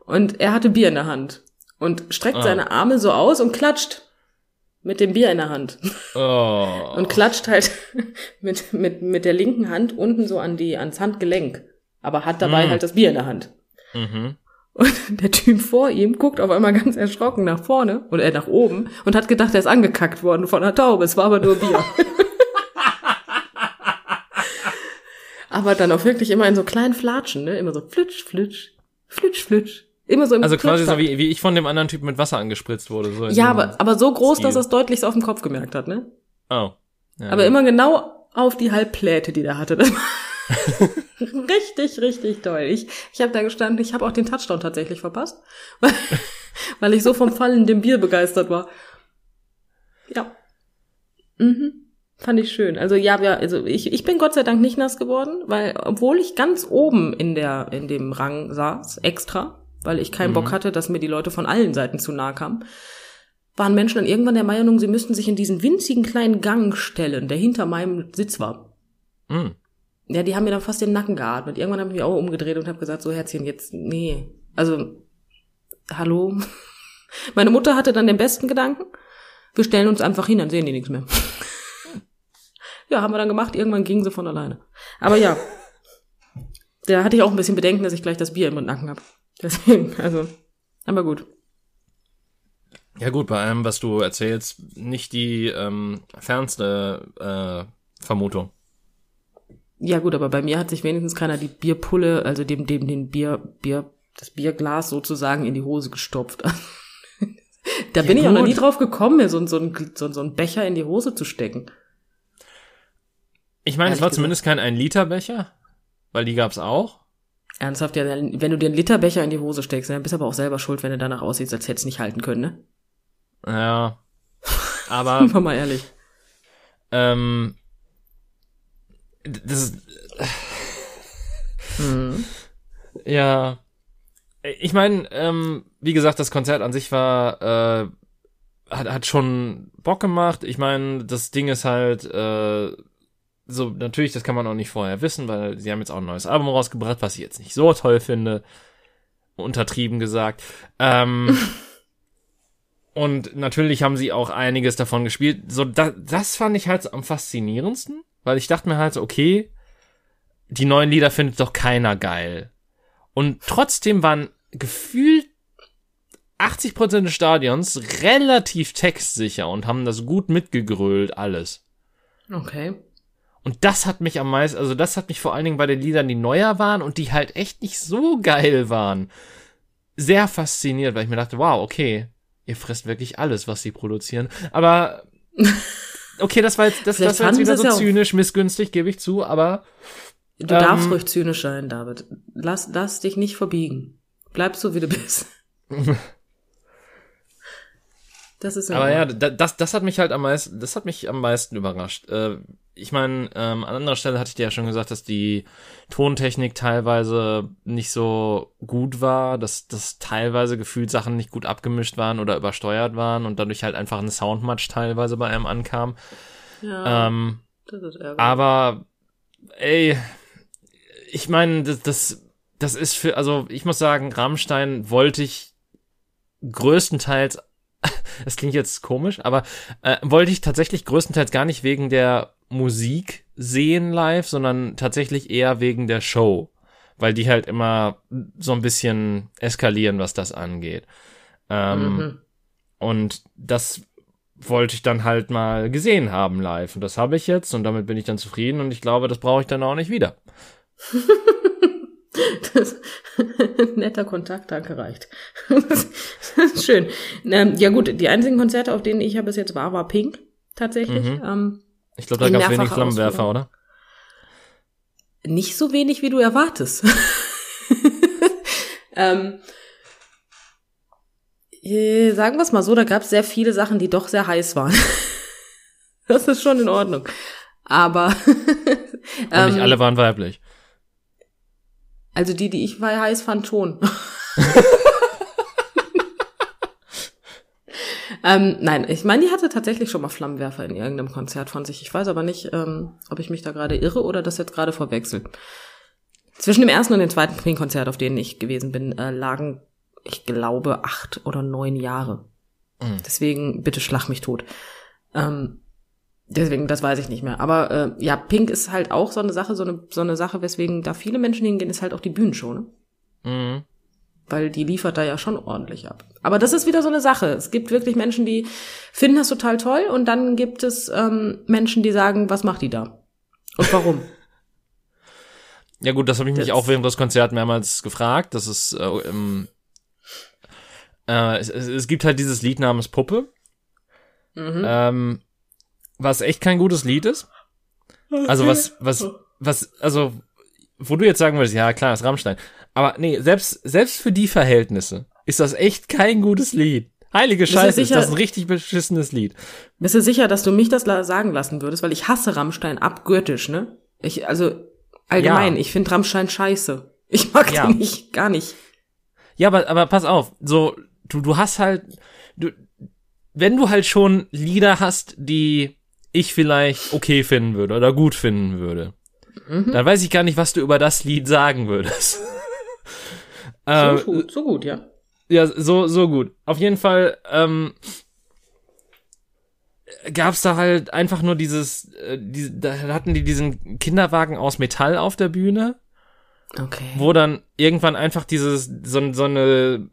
Und er hatte Bier in der Hand und streckt ah. seine Arme so aus und klatscht mit dem Bier in der Hand. Oh. Und klatscht halt (laughs) mit, mit, mit der linken Hand unten so an die, ans Handgelenk. Aber hat dabei mm. halt das Bier in der Hand. Mhm. Und (laughs) der Typ vor ihm guckt auf einmal ganz erschrocken nach vorne oder äh, nach oben und hat gedacht, er ist angekackt worden von einer Taube. Es war aber nur Bier. (laughs) aber dann auch wirklich immer in so kleinen Flatschen, ne? Immer so flitsch, flitsch, flitsch, flitsch. Immer so im Also quasi so wie, wie ich von dem anderen Typen mit Wasser angespritzt wurde. So ja, aber, aber so groß, Stil. dass er es deutlich auf dem Kopf gemerkt hat, ne? Oh. Ja, aber ja. immer genau auf die Halbpläte, die der hatte. (laughs) (laughs) richtig, richtig toll. Ich, ich habe da gestanden, ich habe auch den Touchdown tatsächlich verpasst, (laughs) weil, weil ich so vom Fallen dem Bier begeistert war. Ja. Mhm. Fand ich schön. Also ja, ja, also ich, ich bin Gott sei Dank nicht nass geworden, weil obwohl ich ganz oben in der in dem Rang saß, extra, weil ich keinen mhm. Bock hatte, dass mir die Leute von allen Seiten zu nahe kamen, waren Menschen dann irgendwann der Meinung, sie müssten sich in diesen winzigen kleinen Gang stellen, der hinter meinem Sitz war. Mhm ja, die haben mir dann fast den Nacken geatmet. Irgendwann habe ich mich auch umgedreht und habe gesagt, so Herzchen, jetzt, nee. Also, hallo? (laughs) Meine Mutter hatte dann den besten Gedanken. Wir stellen uns einfach hin, dann sehen die nichts mehr. (laughs) ja, haben wir dann gemacht. Irgendwann ging sie von alleine. Aber ja, (laughs) da hatte ich auch ein bisschen Bedenken, dass ich gleich das Bier im Nacken habe. Deswegen, also, aber gut. Ja gut, bei allem, was du erzählst, nicht die ähm, fernste äh, Vermutung. Ja gut, aber bei mir hat sich wenigstens keiner die Bierpulle, also dem, dem, den Bier, Bier, das Bierglas sozusagen in die Hose gestopft. (laughs) da ja, bin ich auch noch nie drauf gekommen, mir so, so, ein, so, so ein Becher in die Hose zu stecken. Ich meine, es war zumindest kein ein Liter Becher, weil die gab's auch. Ernsthaft, ja, wenn du dir einen Literbecher in die Hose steckst, dann bist du aber auch selber schuld, wenn du danach aussiehst, als hättest du nicht halten können, ne? Ja. (laughs) Aber. War mal ehrlich. Ähm. Das ist. Mhm. Ja. Ich meine, ähm, wie gesagt, das Konzert an sich war, äh, hat, hat schon Bock gemacht. Ich meine, das Ding ist halt, äh, so, natürlich, das kann man auch nicht vorher wissen, weil sie haben jetzt auch ein neues Album rausgebracht, was ich jetzt nicht so toll finde. Untertrieben gesagt. Ähm, (laughs) und natürlich haben sie auch einiges davon gespielt. So, da, das fand ich halt am faszinierendsten, weil ich dachte mir halt, okay, die neuen Lieder findet doch keiner geil. Und trotzdem waren gefühlt 80% des Stadions relativ textsicher und haben das gut mitgegrölt, alles. Okay. Und das hat mich am meisten, also das hat mich vor allen Dingen bei den Liedern, die neuer waren und die halt echt nicht so geil waren, sehr fasziniert, weil ich mir dachte, wow, okay, ihr frisst wirklich alles, was sie produzieren. Aber (laughs) okay, das war jetzt, das, das war jetzt wieder so zynisch, missgünstig, gebe ich zu, aber Du ähm, darfst ruhig zynisch sein, David. Lass, lass dich nicht verbiegen. Bleib so, wie du bist. (laughs) Das ist Aber ja, das, das hat mich halt am meisten, das hat mich am meisten überrascht. Äh, ich meine, ähm, an anderer Stelle hatte ich dir ja schon gesagt, dass die Tontechnik teilweise nicht so gut war, dass, dass teilweise gefühlt Sachen nicht gut abgemischt waren oder übersteuert waren und dadurch halt einfach ein Soundmatch teilweise bei einem ankam. Ja, ähm, das ist ärgerlich. Aber, ey, ich meine, das, das, das ist für, also ich muss sagen, Rammstein wollte ich größtenteils (laughs) das klingt jetzt komisch, aber äh, wollte ich tatsächlich größtenteils gar nicht wegen der Musik sehen live, sondern tatsächlich eher wegen der Show, weil die halt immer so ein bisschen eskalieren, was das angeht. Ähm, mhm. Und das wollte ich dann halt mal gesehen haben live und das habe ich jetzt und damit bin ich dann zufrieden und ich glaube, das brauche ich dann auch nicht wieder. (laughs) Das, (laughs) netter Kontakt, danke, reicht. das (laughs) ist schön. Ähm, ja gut, die einzigen Konzerte, auf denen ich ja bis jetzt war, war Pink, tatsächlich. Mhm. Ähm, ich glaube, da gab es wenig Flammenwerfer, oder? Nicht so wenig, wie du erwartest. (laughs) ähm, äh, sagen wir es mal so, da gab es sehr viele Sachen, die doch sehr heiß waren. (laughs) das ist schon in Ordnung. Aber (laughs) ähm, nicht alle waren weiblich. Also die, die ich heiß fand, schon. Ähm, nein, ich meine, die hatte tatsächlich schon mal Flammenwerfer in irgendeinem Konzert von sich. Ich weiß aber nicht, ähm, ob ich mich da gerade irre oder das jetzt gerade verwechsel. Zwischen dem ersten und dem zweiten Queen-Konzert, auf denen ich gewesen bin, äh, lagen, ich glaube, acht oder neun Jahre. Mhm. Deswegen, bitte schlag mich tot. Ähm, Deswegen, das weiß ich nicht mehr. Aber äh, ja, Pink ist halt auch so eine Sache, so eine, so eine Sache, weswegen da viele Menschen hingehen, ist halt auch die Bühnenshow, ne? Mhm. Weil die liefert da ja schon ordentlich ab. Aber das ist wieder so eine Sache. Es gibt wirklich Menschen, die finden das total toll und dann gibt es ähm, Menschen, die sagen, was macht die da? Und warum? (laughs) ja gut, das habe ich mich das auch während des Konzerts mehrmals gefragt. Das ist äh, ähm, äh, es, es gibt halt dieses Lied namens Puppe. Mhm. Ähm, was echt kein gutes Lied ist. Also was, was, was, also, wo du jetzt sagen würdest, ja klar, ist Rammstein. Aber nee, selbst, selbst für die Verhältnisse ist das echt kein gutes Lied. Heilige Scheiße, sicher, ist das ein richtig beschissenes Lied. Bist du sicher, dass du mich das sagen lassen würdest? Weil ich hasse Rammstein abgöttisch, ne? Ich, also, allgemein, ja. ich finde Rammstein scheiße. Ich mag ja. den nicht, gar nicht. Ja, aber, aber pass auf, so, du, du hast halt, du, wenn du halt schon Lieder hast, die ich vielleicht okay finden würde oder gut finden würde, mhm. dann weiß ich gar nicht, was du über das Lied sagen würdest. So ähm, gut, so gut, ja. Ja, so, so gut. Auf jeden Fall, ähm, gab's da halt einfach nur dieses, äh, die, da hatten die diesen Kinderwagen aus Metall auf der Bühne. Okay. Wo dann irgendwann einfach dieses, so, so eine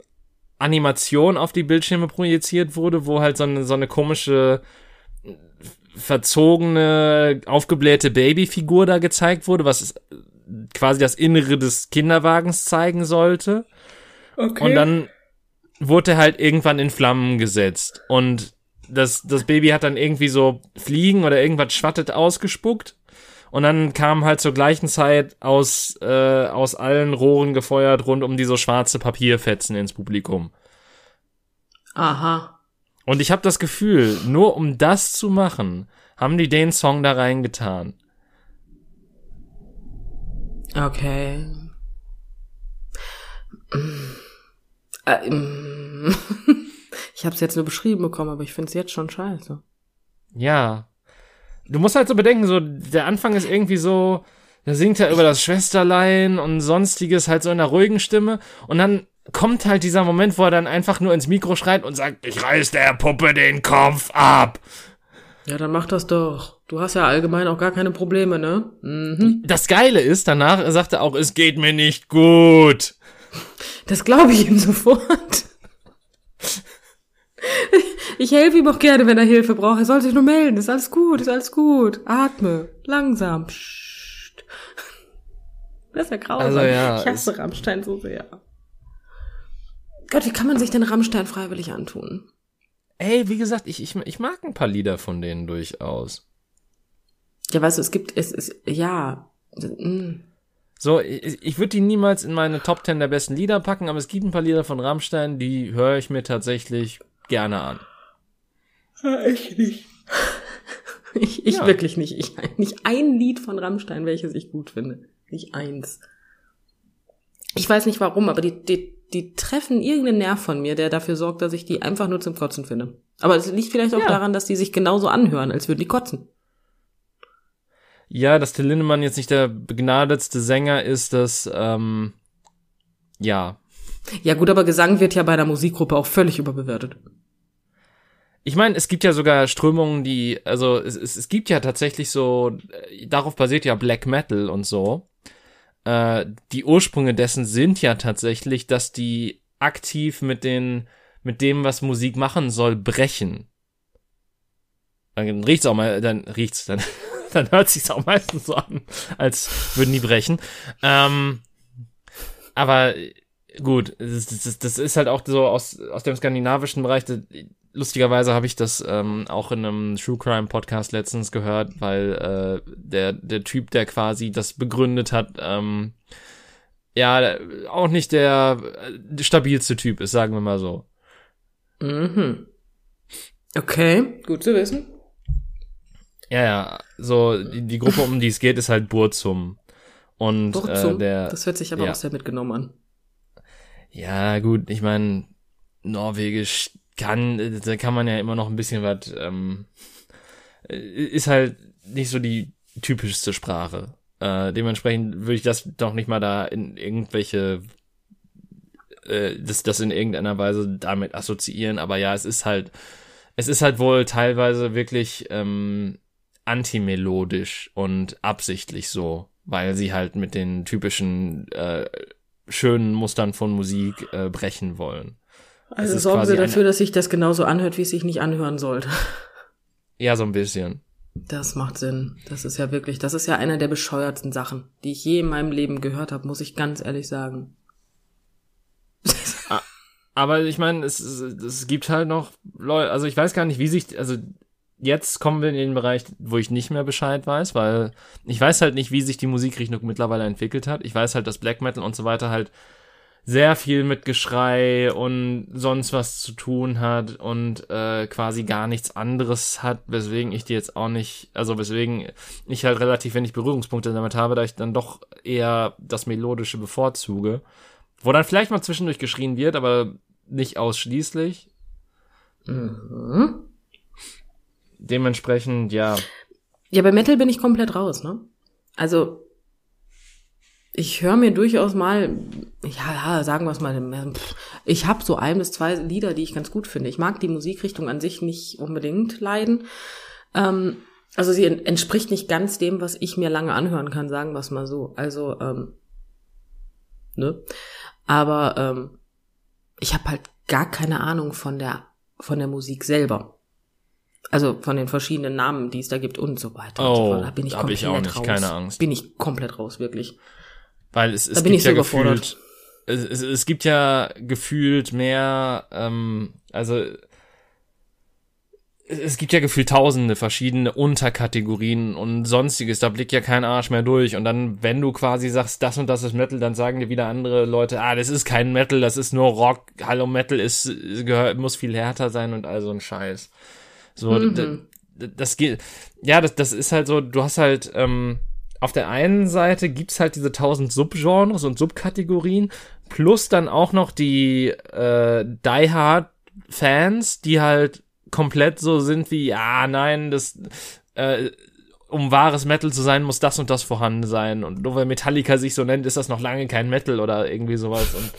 Animation auf die Bildschirme projiziert wurde, wo halt so eine, so eine komische verzogene, aufgeblähte Babyfigur da gezeigt wurde, was quasi das Innere des Kinderwagens zeigen sollte. Okay. Und dann wurde er halt irgendwann in Flammen gesetzt. Und das, das Baby hat dann irgendwie so Fliegen oder irgendwas schwattet ausgespuckt. und dann kam halt zur gleichen Zeit aus, äh, aus allen Rohren gefeuert rund um die so schwarze Papierfetzen ins Publikum. Aha. Und ich habe das Gefühl, nur um das zu machen, haben die den Song da reingetan. Okay. Äh, (laughs) ich habe es jetzt nur beschrieben bekommen, aber ich finde es jetzt schon scheiße. Ja. Du musst halt so bedenken, so der Anfang ist irgendwie so, da singt er über das Schwesterlein und sonstiges halt so in einer ruhigen Stimme und dann kommt halt dieser Moment, wo er dann einfach nur ins Mikro schreit und sagt, ich reiß der Puppe den Kopf ab. Ja, dann mach das doch. Du hast ja allgemein auch gar keine Probleme, ne? Mhm. Das Geile ist, danach sagt er auch, es geht mir nicht gut. Das glaube ich ihm sofort. Ich helfe ihm auch gerne, wenn er Hilfe braucht. Er soll sich nur melden. Ist alles gut, ist alles gut. Atme. Langsam. Psst. Das ist ja grausam. Also, ja, ich hasse Rammstein so sehr. Gott, wie kann man sich denn Rammstein freiwillig antun? Ey, wie gesagt, ich, ich, ich mag ein paar Lieder von denen durchaus. Ja, weißt du, es gibt, es ist, ja. Mm. So, ich, ich würde die niemals in meine Top Ten der besten Lieder packen, aber es gibt ein paar Lieder von Rammstein, die höre ich mir tatsächlich gerne an. Ja, ich nicht. (laughs) Ich, ich ja. wirklich nicht. Ich, nicht ein Lied von Rammstein, welches ich gut finde. Nicht eins. Ich weiß nicht warum, aber die, die, die treffen irgendeinen Nerv von mir, der dafür sorgt, dass ich die einfach nur zum Kotzen finde. Aber es liegt vielleicht auch ja. daran, dass die sich genauso anhören, als würden die kotzen. Ja, dass Till Lindemann jetzt nicht der begnadetste Sänger ist, das, ähm, ja. Ja gut, aber Gesang wird ja bei der Musikgruppe auch völlig überbewertet. Ich meine, es gibt ja sogar Strömungen, die, also es, es, es gibt ja tatsächlich so, äh, darauf basiert ja Black Metal und so äh, die Ursprünge dessen sind ja tatsächlich, dass die aktiv mit den, mit dem, was Musik machen soll, brechen. Dann riecht's auch mal, dann riecht's, dann, (laughs) (laughs) dann hört sich's auch meistens so an, als würden die brechen. Ähm, aber gut, das, das, das ist halt auch so aus, aus dem skandinavischen Bereich, lustigerweise habe ich das ähm, auch in einem True Crime Podcast letztens gehört, weil äh, der der Typ, der quasi das begründet hat, ähm, ja auch nicht der, der stabilste Typ ist, sagen wir mal so. Mhm. Okay, gut zu wissen. Ja, ja, so die, die Gruppe, um die es geht, ist halt Burzum. Und Burzum? Äh, der, das hört sich aber ja. auch sehr mitgenommen an. Ja, gut, ich meine, Norwegisch kann, da kann man ja immer noch ein bisschen was, ähm, ist halt nicht so die typischste Sprache. Äh, dementsprechend würde ich das doch nicht mal da in irgendwelche, äh, das, das in irgendeiner Weise damit assoziieren, aber ja, es ist halt, es ist halt wohl teilweise wirklich ähm, antimelodisch und absichtlich so, weil sie halt mit den typischen äh, schönen Mustern von Musik äh, brechen wollen. Also sorgen Sie dafür, dass sich das genauso anhört, wie es sich nicht anhören sollte. (laughs) Ja, so ein bisschen. Das macht Sinn. Das ist ja wirklich, das ist ja einer der bescheuertsten Sachen, die ich je in meinem Leben gehört habe, muss ich ganz ehrlich sagen. (laughs) Aber ich meine, es, es gibt halt noch Leute, also ich weiß gar nicht, wie sich, also jetzt kommen wir in den Bereich, wo ich nicht mehr Bescheid weiß, weil ich weiß halt nicht, wie sich die Musikrichtung mittlerweile entwickelt hat. Ich weiß halt, dass Black Metal und so weiter halt sehr viel mit Geschrei und sonst was zu tun hat und äh, quasi gar nichts anderes hat, weswegen ich die jetzt auch nicht, also weswegen ich halt relativ wenig Berührungspunkte damit habe, da ich dann doch eher das Melodische bevorzuge. Wo dann vielleicht mal zwischendurch geschrien wird, aber nicht ausschließlich. Mhm. Dementsprechend, ja. Ja, bei Metal bin ich komplett raus, ne? Also, ich höre mir durchaus mal, ja, sagen wir es mal, ich habe so ein bis zwei Lieder, die ich ganz gut finde. Ich mag die Musikrichtung an sich nicht unbedingt leiden. Ähm, also sie entspricht nicht ganz dem, was ich mir lange anhören kann, sagen wir es mal so. Also, ähm, ne? Aber ähm, ich habe halt gar keine Ahnung von der von der Musik selber. Also von den verschiedenen Namen, die es da gibt und so weiter. Oh, so da bin ich komplett ich auch nicht, raus. keine Angst. Bin ich komplett raus, wirklich. Weil es, es da bin gibt ich so ja gefühlt, es, es, es gibt ja gefühlt mehr, ähm, also es gibt ja gefühlt tausende verschiedene Unterkategorien und sonstiges, da blickt ja kein Arsch mehr durch. Und dann, wenn du quasi sagst, das und das ist Metal, dann sagen dir wieder andere Leute, ah, das ist kein Metal, das ist nur Rock, Hallo Metal ist, gehört, muss viel härter sein und all so ein Scheiß. So, mhm. das geht, ja, das, das ist halt so, du hast halt, ähm, auf der einen Seite gibt's halt diese tausend Subgenres und Subkategorien, plus dann auch noch die äh, Die Hard Fans, die halt komplett so sind wie, ja, nein, das, äh, um wahres Metal zu sein, muss das und das vorhanden sein. Und nur weil Metallica sich so nennt, ist das noch lange kein Metal oder irgendwie sowas. Und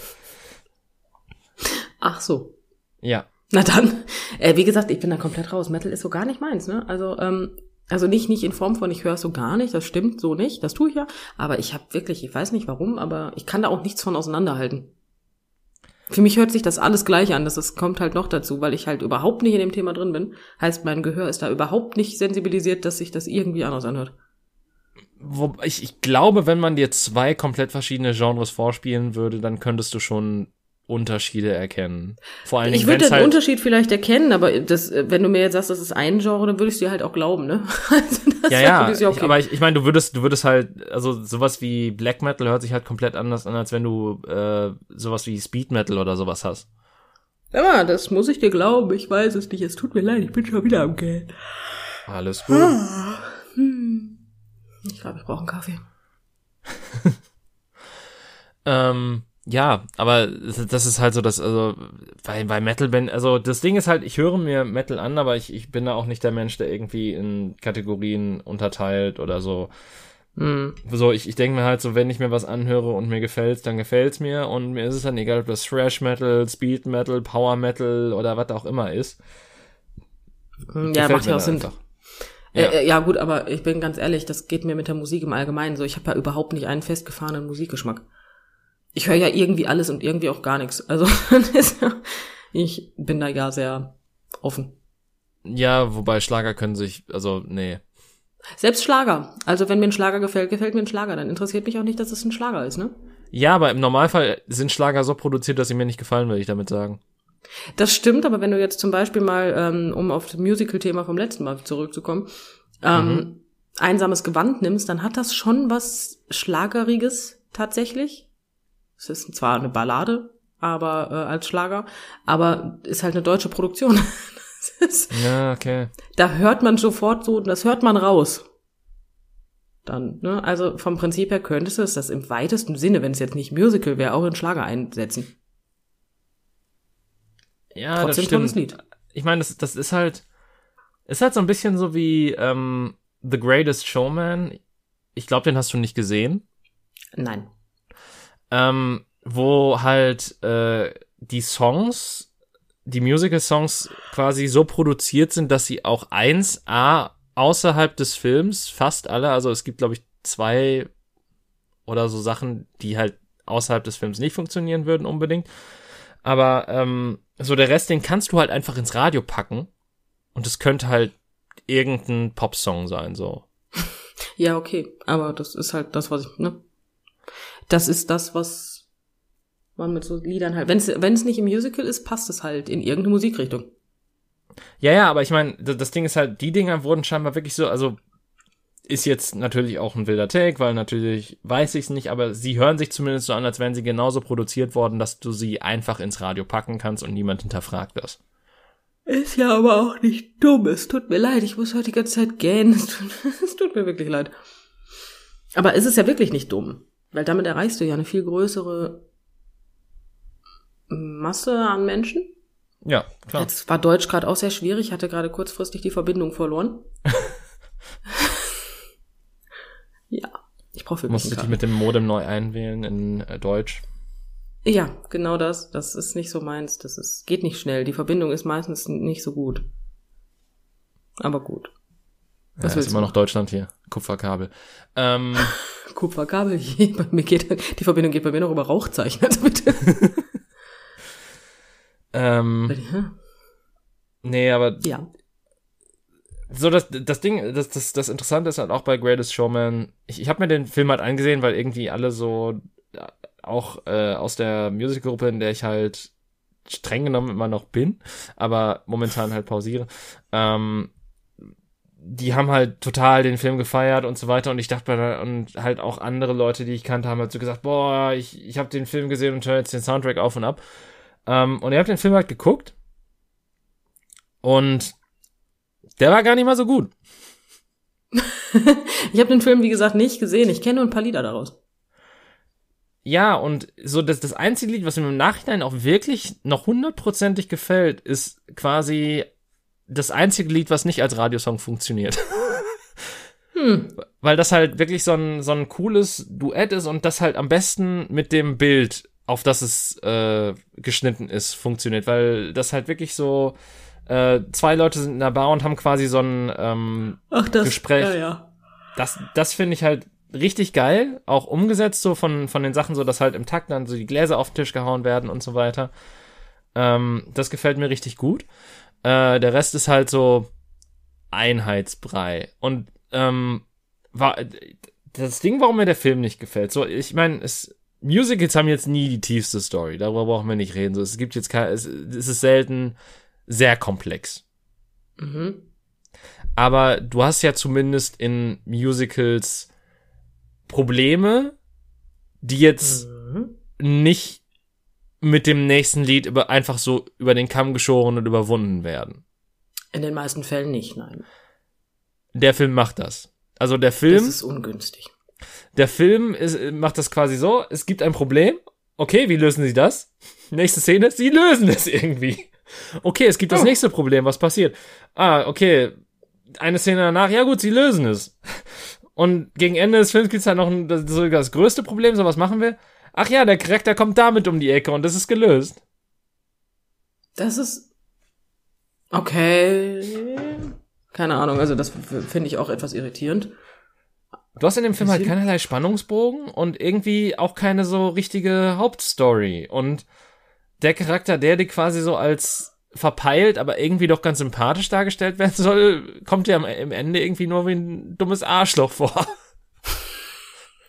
Ach so. Ja. Na dann, äh, wie gesagt, ich bin da komplett raus. Metal ist so gar nicht meins, ne? Also, ähm, also nicht, nicht in Form von, ich höre es so gar nicht, das stimmt so nicht, das tue ich ja. Aber ich habe wirklich, ich weiß nicht warum, aber ich kann da auch nichts von auseinanderhalten. Für mich hört sich das alles gleich an. Das ist, kommt halt noch dazu, weil ich halt überhaupt nicht in dem Thema drin bin. Heißt, mein Gehör ist da überhaupt nicht sensibilisiert, dass sich das irgendwie anders anhört. Wo, ich, ich glaube, wenn man dir zwei komplett verschiedene Genres vorspielen würde, dann könntest du schon Unterschiede erkennen. Vor allen Dingen, ich würde den halt Unterschied vielleicht erkennen, aber das, wenn du mir jetzt sagst, das ist ein Genre, dann würde ich dir halt auch glauben, ne? (laughs) Also ja, ja, ja okay. ich, aber ich, ich meine, du würdest, du würdest halt, also sowas wie Black Metal hört sich halt komplett anders an, als wenn du äh, sowas wie Speed Metal oder sowas hast. Ja, das muss ich dir glauben. Ich weiß es nicht. Es tut mir leid, ich bin schon wieder am Geld. Alles gut. Ah, hm. Ich glaube, ich brauche einen Kaffee. (laughs) ähm, ja, aber das ist halt so, dass, also, bei, bei Metal bin, also das Ding ist halt, ich höre mir Metal an, aber ich, ich bin da auch nicht der Mensch, der irgendwie in Kategorien unterteilt oder so. Mhm. So, ich, ich denke mir halt so, wenn ich mir was anhöre und mir gefällt's, dann gefällt's mir und mir ist es dann egal, ob das Thrash Metal, Speed Metal, Power Metal oder was auch immer ist. Hm, ja, macht ja auch Sinn. Ja. Äh, ja, gut, aber ich bin ganz ehrlich, das geht mir mit der Musik im Allgemeinen so. Ich habe ja überhaupt nicht einen festgefahrenen Musikgeschmack ich höre ja irgendwie alles und irgendwie auch gar nichts. Also (laughs) ich bin da ja sehr offen. Ja, wobei Schlager können sich, also nee. Selbst Schlager. Also wenn mir ein Schlager gefällt, gefällt mir ein Schlager. Dann interessiert mich auch nicht, dass es ein Schlager ist, ne? Ja, aber im Normalfall sind Schlager so produziert, dass sie mir nicht gefallen, will ich damit sagen. Das stimmt, aber wenn du jetzt zum Beispiel mal, ähm, um auf das Musical-Thema vom letzten Mal zurückzukommen, ähm, mhm. einsames Gewand nimmst, dann hat das schon was Schlageriges tatsächlich. Es ist zwar eine Ballade, aber äh, als Schlager, aber ist halt eine deutsche Produktion. (laughs) ist, ja, okay. Da hört man sofort so, das hört man raus. Dann, ne? Also vom Prinzip her könntest du es das im weitesten Sinne, wenn es jetzt nicht Musical wäre, auch in Schlager einsetzen. Ja, Trotzdem das stimmt. Ich meine, das, das ist halt, ist halt so ein bisschen so wie ähm, The Greatest Showman. Ich glaube, den hast du nicht gesehen. Nein ähm, wo halt äh, die Songs, die Musical-Songs quasi so produziert sind, dass sie auch 1A außerhalb des Films, fast alle, also es gibt, glaube ich, zwei oder so Sachen, die halt außerhalb des Films nicht funktionieren würden unbedingt. Aber ähm, so der Rest, den kannst du halt einfach ins Radio packen und es könnte halt irgendein Popsong sein, so. Ja, okay, aber das ist halt das, was ich, ne? Das ist das, was man mit so Liedern halt, wenn es wenn es nicht im Musical ist, passt es halt in irgendeine Musikrichtung. Ja, ja, aber ich meine, das Ding ist halt, die Dinger wurden scheinbar wirklich so, also ist jetzt natürlich auch ein wilder Take, weil natürlich weiß ich es nicht, aber sie hören sich zumindest so an, als wären sie genauso produziert worden, dass du sie einfach ins Radio packen kannst und niemand hinterfragt das. Ist ja aber auch nicht dumm. Es tut mir leid, ich muss heute die ganze Zeit gähnen. Es tut, (laughs) es tut mir wirklich leid. Aber es ist ja wirklich nicht dumm. Weil damit erreichst du ja eine viel größere Masse an Menschen. Ja, klar. Jetzt war Deutsch gerade auch sehr schwierig, hatte gerade kurzfristig die Verbindung verloren. (laughs) ja, ich brauche wirklich Musst du dich mit dem Modem neu einwählen in äh, Deutsch? Ja, genau das. Das ist nicht so meins. Das ist, geht nicht schnell. Die Verbindung ist meistens nicht so gut. Aber gut. Was ja, ist immer noch Deutschland hier. Kupferkabel. Ähm, (laughs) Kupferkabel, (laughs) bei mir geht, die Verbindung geht bei mir noch über Rauchzeichen, also bitte. (laughs) ähm, nee, aber ja. So, das, das Ding, das, das, das Interessante ist halt auch bei Greatest Showman, ich, ich habe mir den Film halt angesehen, weil irgendwie alle so, auch äh, aus der Musicalgruppe, in der ich halt streng genommen immer noch bin, aber momentan halt pausiere. Ähm, die haben halt total den Film gefeiert und so weiter und ich dachte und halt auch andere Leute, die ich kannte, haben halt so gesagt, boah, ich, ich habe den Film gesehen und höre jetzt den Soundtrack auf und ab. Ähm, und ihr habt den Film halt geguckt und der war gar nicht mal so gut. (laughs) ich habe den Film, wie gesagt, nicht gesehen. Ich kenne nur ein paar Lieder daraus. Ja, und so das, das einzige Lied, was mir im Nachhinein auch wirklich noch hundertprozentig gefällt, ist quasi das einzige Lied, was nicht als Radiosong funktioniert. (laughs) Hm. Weil das halt wirklich so ein, so ein cooles Duett ist und das halt am besten mit dem Bild, auf das es äh, geschnitten ist, funktioniert. Weil das halt wirklich so, äh, zwei Leute sind in der Bar und haben quasi so ein ähm, Ach, das, Gespräch. Ja, ja. Das, das finde ich halt richtig geil, auch umgesetzt so von, von den Sachen, so dass halt im Takt dann so die Gläser auf den Tisch gehauen werden und so weiter. Ähm, das gefällt mir richtig gut. Äh, der Rest ist halt so Einheitsbrei. Und ähm, war das Ding, warum mir der Film nicht gefällt. So, ich meine, es Musicals haben jetzt nie die tiefste Story. Darüber brauchen wir nicht reden. So, es gibt jetzt kein, es, es ist selten sehr komplex. Mhm. Aber du hast ja zumindest in Musicals Probleme, die jetzt mhm. nicht mit dem nächsten Lied über, einfach so über den Kamm geschoren und überwunden werden. In den meisten Fällen nicht, nein. Der Film macht das. Also der Film. Das ist ungünstig. Der Film ist, macht das quasi so, es gibt ein Problem. Okay, wie lösen sie das? (laughs) Nächste Szene, sie lösen es irgendwie. Okay, es gibt das oh. nächste Problem, was passiert? Ah, okay, eine Szene danach, ja gut, sie lösen es. Und gegen Ende des Films gibt es halt noch ein, das, das größte Problem, so was machen wir? Ach ja, der Charakter kommt damit um die Ecke und das ist gelöst. Das ist okay. Keine Ahnung, also das finde ich auch etwas irritierend. Du hast in dem Film halt keinerlei Spannungsbogen und irgendwie auch keine so richtige Hauptstory. Und der Charakter, der dir quasi so als verpeilt, aber irgendwie doch ganz sympathisch dargestellt werden soll, kommt dir am, Ende irgendwie nur wie ein dummes Arschloch vor.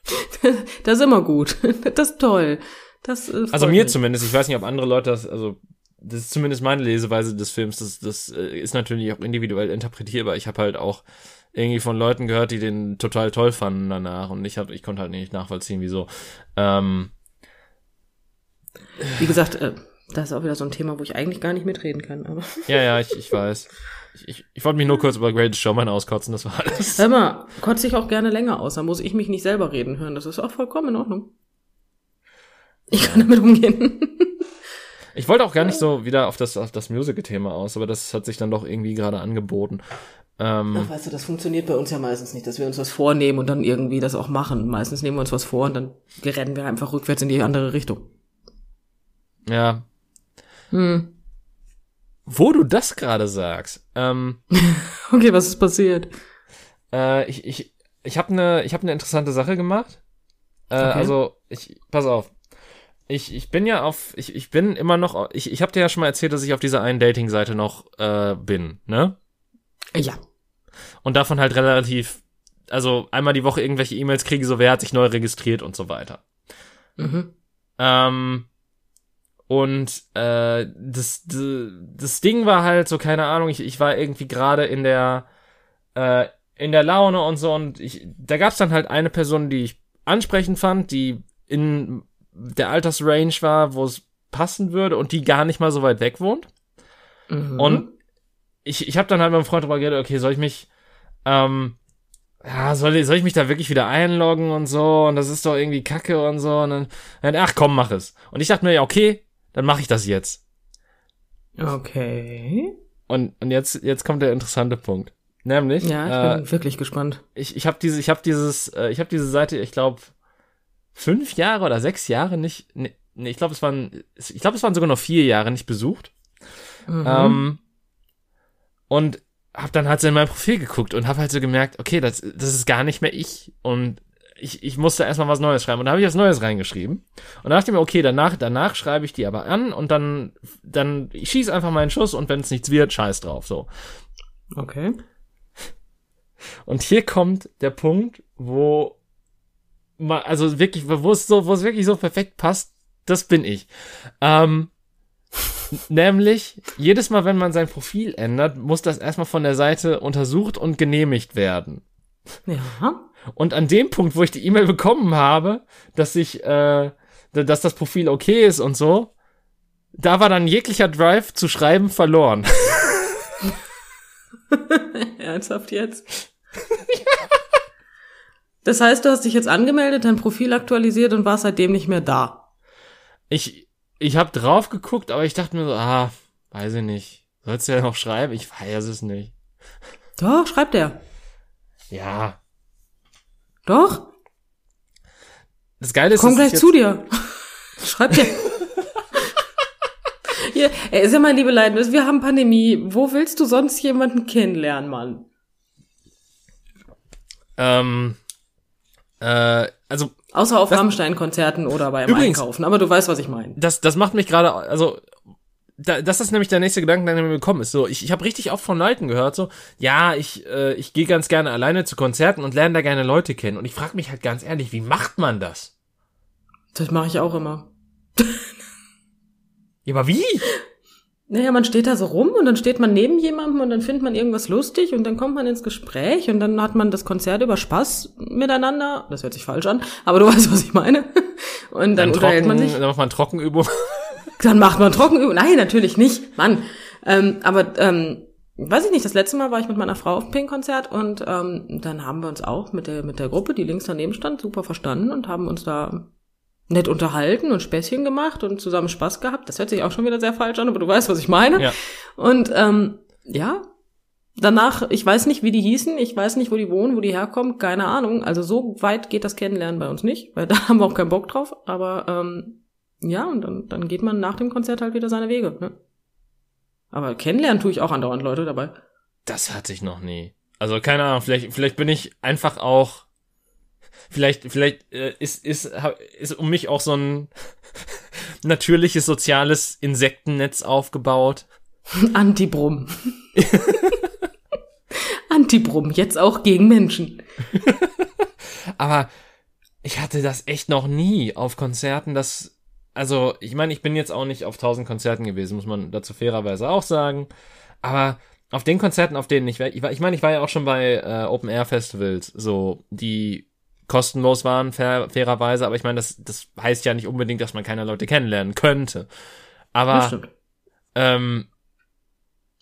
(laughs) das ist immer gut. (laughs) Das ist toll. Das, äh, also mir mich. zumindest. Ich weiß nicht, ob andere Leute das, also das ist zumindest meine Leseweise des Films. Das, das äh, ist natürlich auch individuell interpretierbar. Ich habe halt auch irgendwie von Leuten gehört, die den total toll fanden danach und ich hab, ich konnte halt nicht nachvollziehen, wieso. Ähm, Wie gesagt, äh, das ist auch wieder so ein Thema, wo ich eigentlich gar nicht mitreden kann. Aber ja, ja, ich, ich weiß. (laughs) Ich, ich, wollte mich nur kurz über Greatest Showman auskotzen, das war alles. Hör mal, kotze ich auch gerne länger aus, dann muss ich mich nicht selber reden hören. Das ist auch vollkommen in Ordnung. Ich kann damit umgehen. (laughs) Ich wollte auch gar nicht so wieder auf das, auf das Musical-Thema aus, aber das hat sich dann doch irgendwie gerade angeboten. Ähm, Ach, weißt du, das funktioniert bei uns ja meistens nicht, dass wir uns was vornehmen und dann irgendwie das auch machen. Meistens nehmen wir uns was vor und dann rennen wir einfach rückwärts in die andere Richtung. Ja. Hm. Wo du das gerade sagst. Ähm, (laughs) okay, was ist passiert? Äh, ich ich, ich habe eine ich hab ne interessante Sache gemacht. Äh, okay. Also, ich, pass auf. Ich, ich bin ja auf, ich, ich bin immer noch, ich, ich habe dir ja schon mal erzählt, dass ich auf dieser einen Dating-Seite noch äh, bin, ne? Ja. Und davon halt relativ, also einmal die Woche irgendwelche E-Mails kriege, so wer hat sich neu registriert und so weiter. Mhm. Ähm, und äh, das, das Ding war halt so, keine Ahnung, ich, ich war irgendwie gerade in der äh, in der Laune und so und ich, da gab's dann halt eine Person, die ich ansprechend fand, die in der Altersrange war, wo es passen würde und die gar nicht mal so weit weg wohnt. Mhm. Und ich, ich habe dann halt mit meinem Freund drüber geredet, okay, soll ich mich, ähm, ja, soll, soll ich mich da wirklich wieder einloggen und so und das ist doch irgendwie Kacke und so und dann, dann ach komm, mach es. Und ich dachte mir, ja, okay, dann mache ich das jetzt. Okay. Und, und jetzt, jetzt kommt der interessante Punkt. Nämlich. Ja, ich bin äh, wirklich gespannt. Ich, ich habe diese, ich habe dieses, äh, ich habe diese Seite, ich glaube, fünf Jahre oder sechs Jahre nicht, nee, nee ich glaube, es waren, ich glaube, es waren sogar noch vier Jahre nicht besucht. Mhm. Ähm, und habe dann halt so in mein Profil geguckt und habe halt so gemerkt, okay, das, das ist gar nicht mehr ich. Und ich, ich musste erstmal was Neues schreiben. Und da habe ich was Neues reingeschrieben. Und da dachte ich mir, okay, danach, danach schreibe ich die aber an und dann, dann, ich schieße einfach meinen Schuss und wenn es nichts wird, scheiß drauf, so. Okay. Und hier kommt der Punkt, wo mal, also wirklich, wo es so, wo es wirklich so perfekt passt, das bin ich. Ähm, Nämlich, jedes Mal, wenn man sein Profil ändert, muss das erstmal von der Seite untersucht und genehmigt werden. Ja. Und an dem Punkt, wo ich die E-Mail bekommen habe, dass ich, äh, dass das Profil okay ist und so, da war dann jeglicher Drive zu schreiben verloren. (laughs) Ernsthaft jetzt? Das heißt, du hast dich jetzt angemeldet, dein Profil aktualisiert und warst seitdem nicht mehr da. Ich, ich habe drauf geguckt, aber ich dachte mir so, ah, weiß ich nicht. Sollst du ja noch schreiben? Ich weiß es nicht. Doch, schreibt er. Ja. Doch? Das Geile ist, Komm gleich zu dir. (laughs) Schreibt er. (laughs) Hier, er ist ja mein liebe Leiden. Wir haben Pandemie. Wo willst du sonst jemanden kennenlernen, Mann? Ähm, äh, also. Außer auf Rammstein-Konzerten oder beim übrigens, Einkaufen, aber du weißt, was ich meine. Das, das macht mich gerade, also, da, das ist nämlich der nächste Gedanke, der mir gekommen ist. So, ich, ich habe richtig oft von Leuten gehört, so, ja, ich, äh, ich gehe ganz gerne alleine zu Konzerten und lerne da gerne Leute kennen. Und ich frage mich halt ganz ehrlich, wie macht man das? Das mache ich auch immer. (laughs) ja, aber wie? Naja, man steht da so rum und dann steht man neben jemandem und dann findet man irgendwas lustig und dann kommt man ins Gespräch und dann hat man das Konzert über Spaß miteinander. Das hört sich falsch an, aber du (laughs) weißt, was ich meine. Und dann, dann unterhält man sich. Dann macht man Trockenübung. (laughs) Dann macht man Trockenübung. Nein, natürlich nicht. Mann. Ähm, aber ähm, weiß ich nicht, das letzte Mal war ich mit meiner Frau auf Pink-Konzert und ähm, dann haben wir uns auch mit der, mit der Gruppe, die links daneben stand, super verstanden und haben uns da nett unterhalten und Späßchen gemacht und zusammen Spaß gehabt. Das hört sich auch schon wieder sehr falsch an, aber du weißt, was ich meine. Ja. Und ähm, ja, danach, ich weiß nicht, wie die hießen, ich weiß nicht, wo die wohnen, wo die herkommen, keine Ahnung. Also so weit geht das Kennenlernen bei uns nicht, weil (laughs) da haben wir auch keinen Bock drauf. Aber ähm, ja, und dann, dann geht man nach dem Konzert halt wieder seine Wege. Ne? Aber kennenlernen tue ich auch andauernd Leute dabei. Das hatte ich noch nie. Also keine Ahnung, vielleicht, vielleicht bin ich einfach auch Vielleicht, vielleicht äh, ist, ist, ist um mich auch so ein (laughs) natürliches soziales Insektennetz aufgebaut. (laughs) Antibrum. Antibrum, (laughs) jetzt auch gegen Menschen. Aber ich hatte das echt noch nie auf Konzerten, das, also, ich meine, ich bin jetzt auch nicht auf tausend Konzerten gewesen, muss man dazu fairerweise auch sagen. Aber auf den Konzerten, auf denen ich war, ich, war, ich meine, ich war ja auch schon bei äh, Open Air Festivals, so, die kostenlos waren, fair, fairerweise, aber ich meine, das, das heißt ja nicht unbedingt, dass man keine Leute kennenlernen könnte. Aber ähm,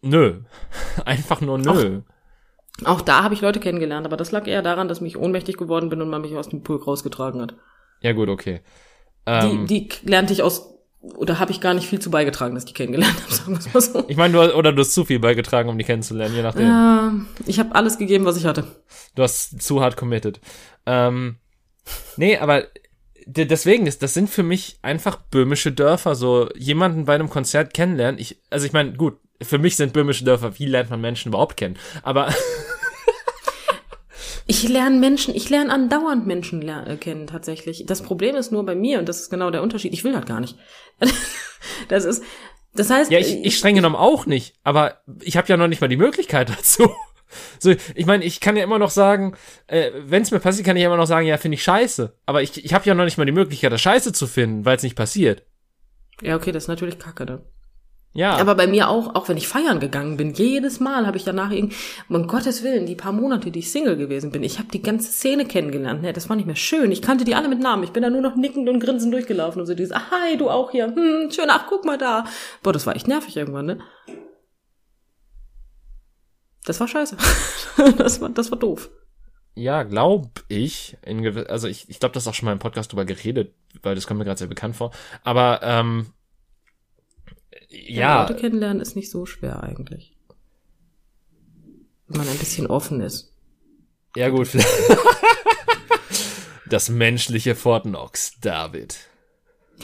nö. (laughs) Einfach nur nö. Auch, auch da habe ich Leute kennengelernt, aber das lag eher daran, dass mich ohnmächtig geworden bin und man mich aus dem Pool rausgetragen hat. Ja, gut, okay. Ähm, die, die lernte ich aus oder habe ich gar nicht viel zu beigetragen, dass ich die kennengelernt habe, (laughs) sagen wir mal so. Ich meine, du oder du hast zu viel beigetragen, um die kennenzulernen, je nachdem. Ja, ich habe alles gegeben, was ich hatte. Du hast zu hart committed. Ähm, nee, aber deswegen ist, das sind für mich einfach böhmische Dörfer, so jemanden bei einem Konzert kennenlernen. Ich, also ich meine, gut, für mich sind böhmische Dörfer, wie lernt man Menschen überhaupt kennen? Aber (laughs) Ich lerne Menschen, ich lerne andauernd Menschen äh, kennen tatsächlich. Das Problem ist nur bei mir und das ist genau der Unterschied. Ich will das gar nicht. (laughs) das ist, das heißt. Ja, ich, ich streng genommen auch nicht, aber ich habe ja noch nicht mal die Möglichkeit (laughs) dazu. So, ich meine, ich kann ja immer noch sagen, äh, wenn es mir passiert, kann ich ja immer noch sagen, ja, finde ich scheiße. Aber ich, ich habe ja noch nicht mal die Möglichkeit, das scheiße zu finden, weil es nicht passiert. Ja, okay, das ist natürlich kacke, ne? Ja. Aber bei mir auch, auch wenn ich feiern gegangen bin, jedes Mal habe ich danach irgendwie, um Gottes Willen, die paar Monate, die ich Single gewesen bin, ich habe die ganze Szene kennengelernt. Ne? Das war nicht mehr schön. Ich kannte die alle mit Namen. Ich bin da nur noch nickend und grinsend durchgelaufen und so dieses, ah, hi, du auch hier. Hm, schön, ach, guck mal da. Boah, das war echt nervig irgendwann, ne? Das war scheiße. (laughs) das war, das war doof. Ja, glaub ich. In also ich, ich glaube, das ist auch schon mal im Podcast drüber geredet, weil das kommt mir gerade sehr bekannt vor. Aber ähm, ja. Leute kennenlernen ist nicht so schwer eigentlich. Wenn man ein bisschen offen ist. Ja, gut. (laughs) das menschliche Fort Knox, David.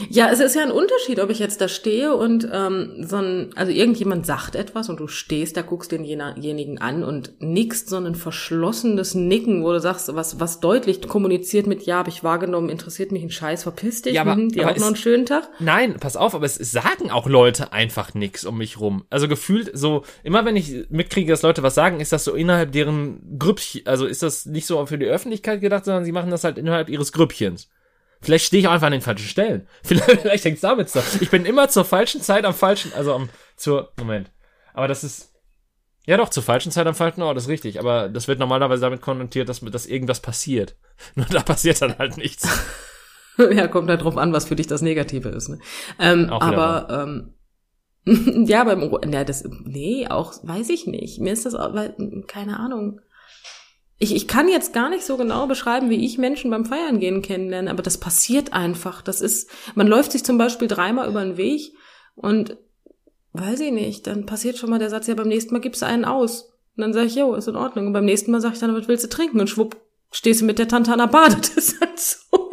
Ja, es ist ja ein Unterschied, ob ich jetzt da stehe und ähm, so ein, also irgendjemand sagt etwas und du stehst da, guckst denjenigen an und nickst so ein verschlossenes Nicken, wo du sagst, was, was deutlich kommuniziert mit, ja, habe ich wahrgenommen, interessiert mich ein Scheiß, verpiss dich, ja, aber, mhm, dir aber auch es, noch einen schönen Tag. Nein, pass auf, aber es sagen auch Leute einfach nix um mich rum. Also gefühlt so, immer wenn ich mitkriege, dass Leute was sagen, ist das so innerhalb deren Grüppchen, also ist das nicht so für die Öffentlichkeit gedacht, sondern sie machen das halt innerhalb ihres Grüppchens. Vielleicht stehe ich auch einfach an den falschen Stellen. (laughs) Vielleicht, vielleicht hängt es damit so. Ich bin immer zur falschen Zeit am falschen, also am, zur, Moment. Aber das ist, ja doch, zur falschen Zeit am falschen Ort, ist richtig. Aber das wird normalerweise damit konnotiert, dass, dass irgendwas passiert. (laughs) Nur da passiert dann halt nichts. (laughs) ja, kommt halt drauf an, was für dich das Negative ist. Ne? Ähm, aber, ähm, ja, beim, ja, das, nee, auch, weiß ich nicht. Mir ist das, weil, keine Ahnung. Ich, ich kann jetzt gar nicht so genau beschreiben, wie ich Menschen beim Feiern gehen kennenlerne, aber das passiert einfach. Das ist, man läuft sich zum Beispiel dreimal über den Weg und weiß ich nicht, dann passiert schon mal der Satz, ja, beim nächsten Mal gibst du einen aus. Und dann sage ich, jo, ist in Ordnung. Und beim nächsten Mal sage ich dann, was willst du trinken? Und schwupp, stehst du mit der Tante an der Bade. (laughs) Das ist halt so.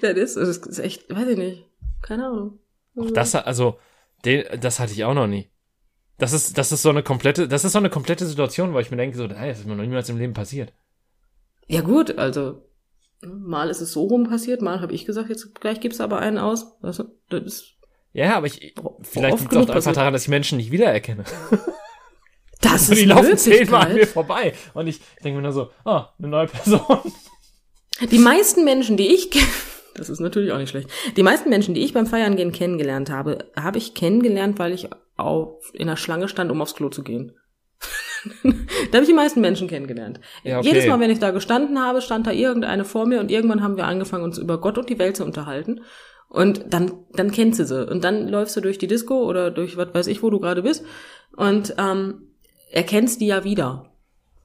Das, das, ist, das ist echt, weiß ich nicht. Keine Ahnung. Auch das, also, den, das hatte ich auch noch nie. Das ist, das ist so eine komplette, das ist so eine komplette Situation, wo ich mir denke, so, das ist mir noch niemals im Leben passiert. Ja gut, also mal ist es so rum passiert, mal habe ich gesagt, jetzt gleich gibt's aber einen aus. Also, das ist, ja, aber ich, vielleicht liegt es auch einfach daran, dass ich Menschen nicht wiedererkenne. (laughs) Das (laughs) ist Die laufen zehnmal an mir vorbei und ich denke mir nur so, ah, oh, eine neue Person. Die meisten Menschen, die ich (laughs) Das ist natürlich auch nicht schlecht. Die meisten Menschen, die ich beim Feiern gehen kennengelernt habe, habe ich kennengelernt, weil ich auf, in der Schlange stand, um aufs Klo zu gehen. (laughs) da habe ich die meisten Menschen kennengelernt. Ja, okay. Jedes Mal, wenn ich da gestanden habe, stand da irgendeine vor mir und irgendwann haben wir angefangen, uns über Gott und die Welt zu unterhalten. Und dann, dann kennst du sie. Und dann läufst du durch die Disco oder durch was weiß ich, wo du gerade bist und ähm, erkennst die ja wieder.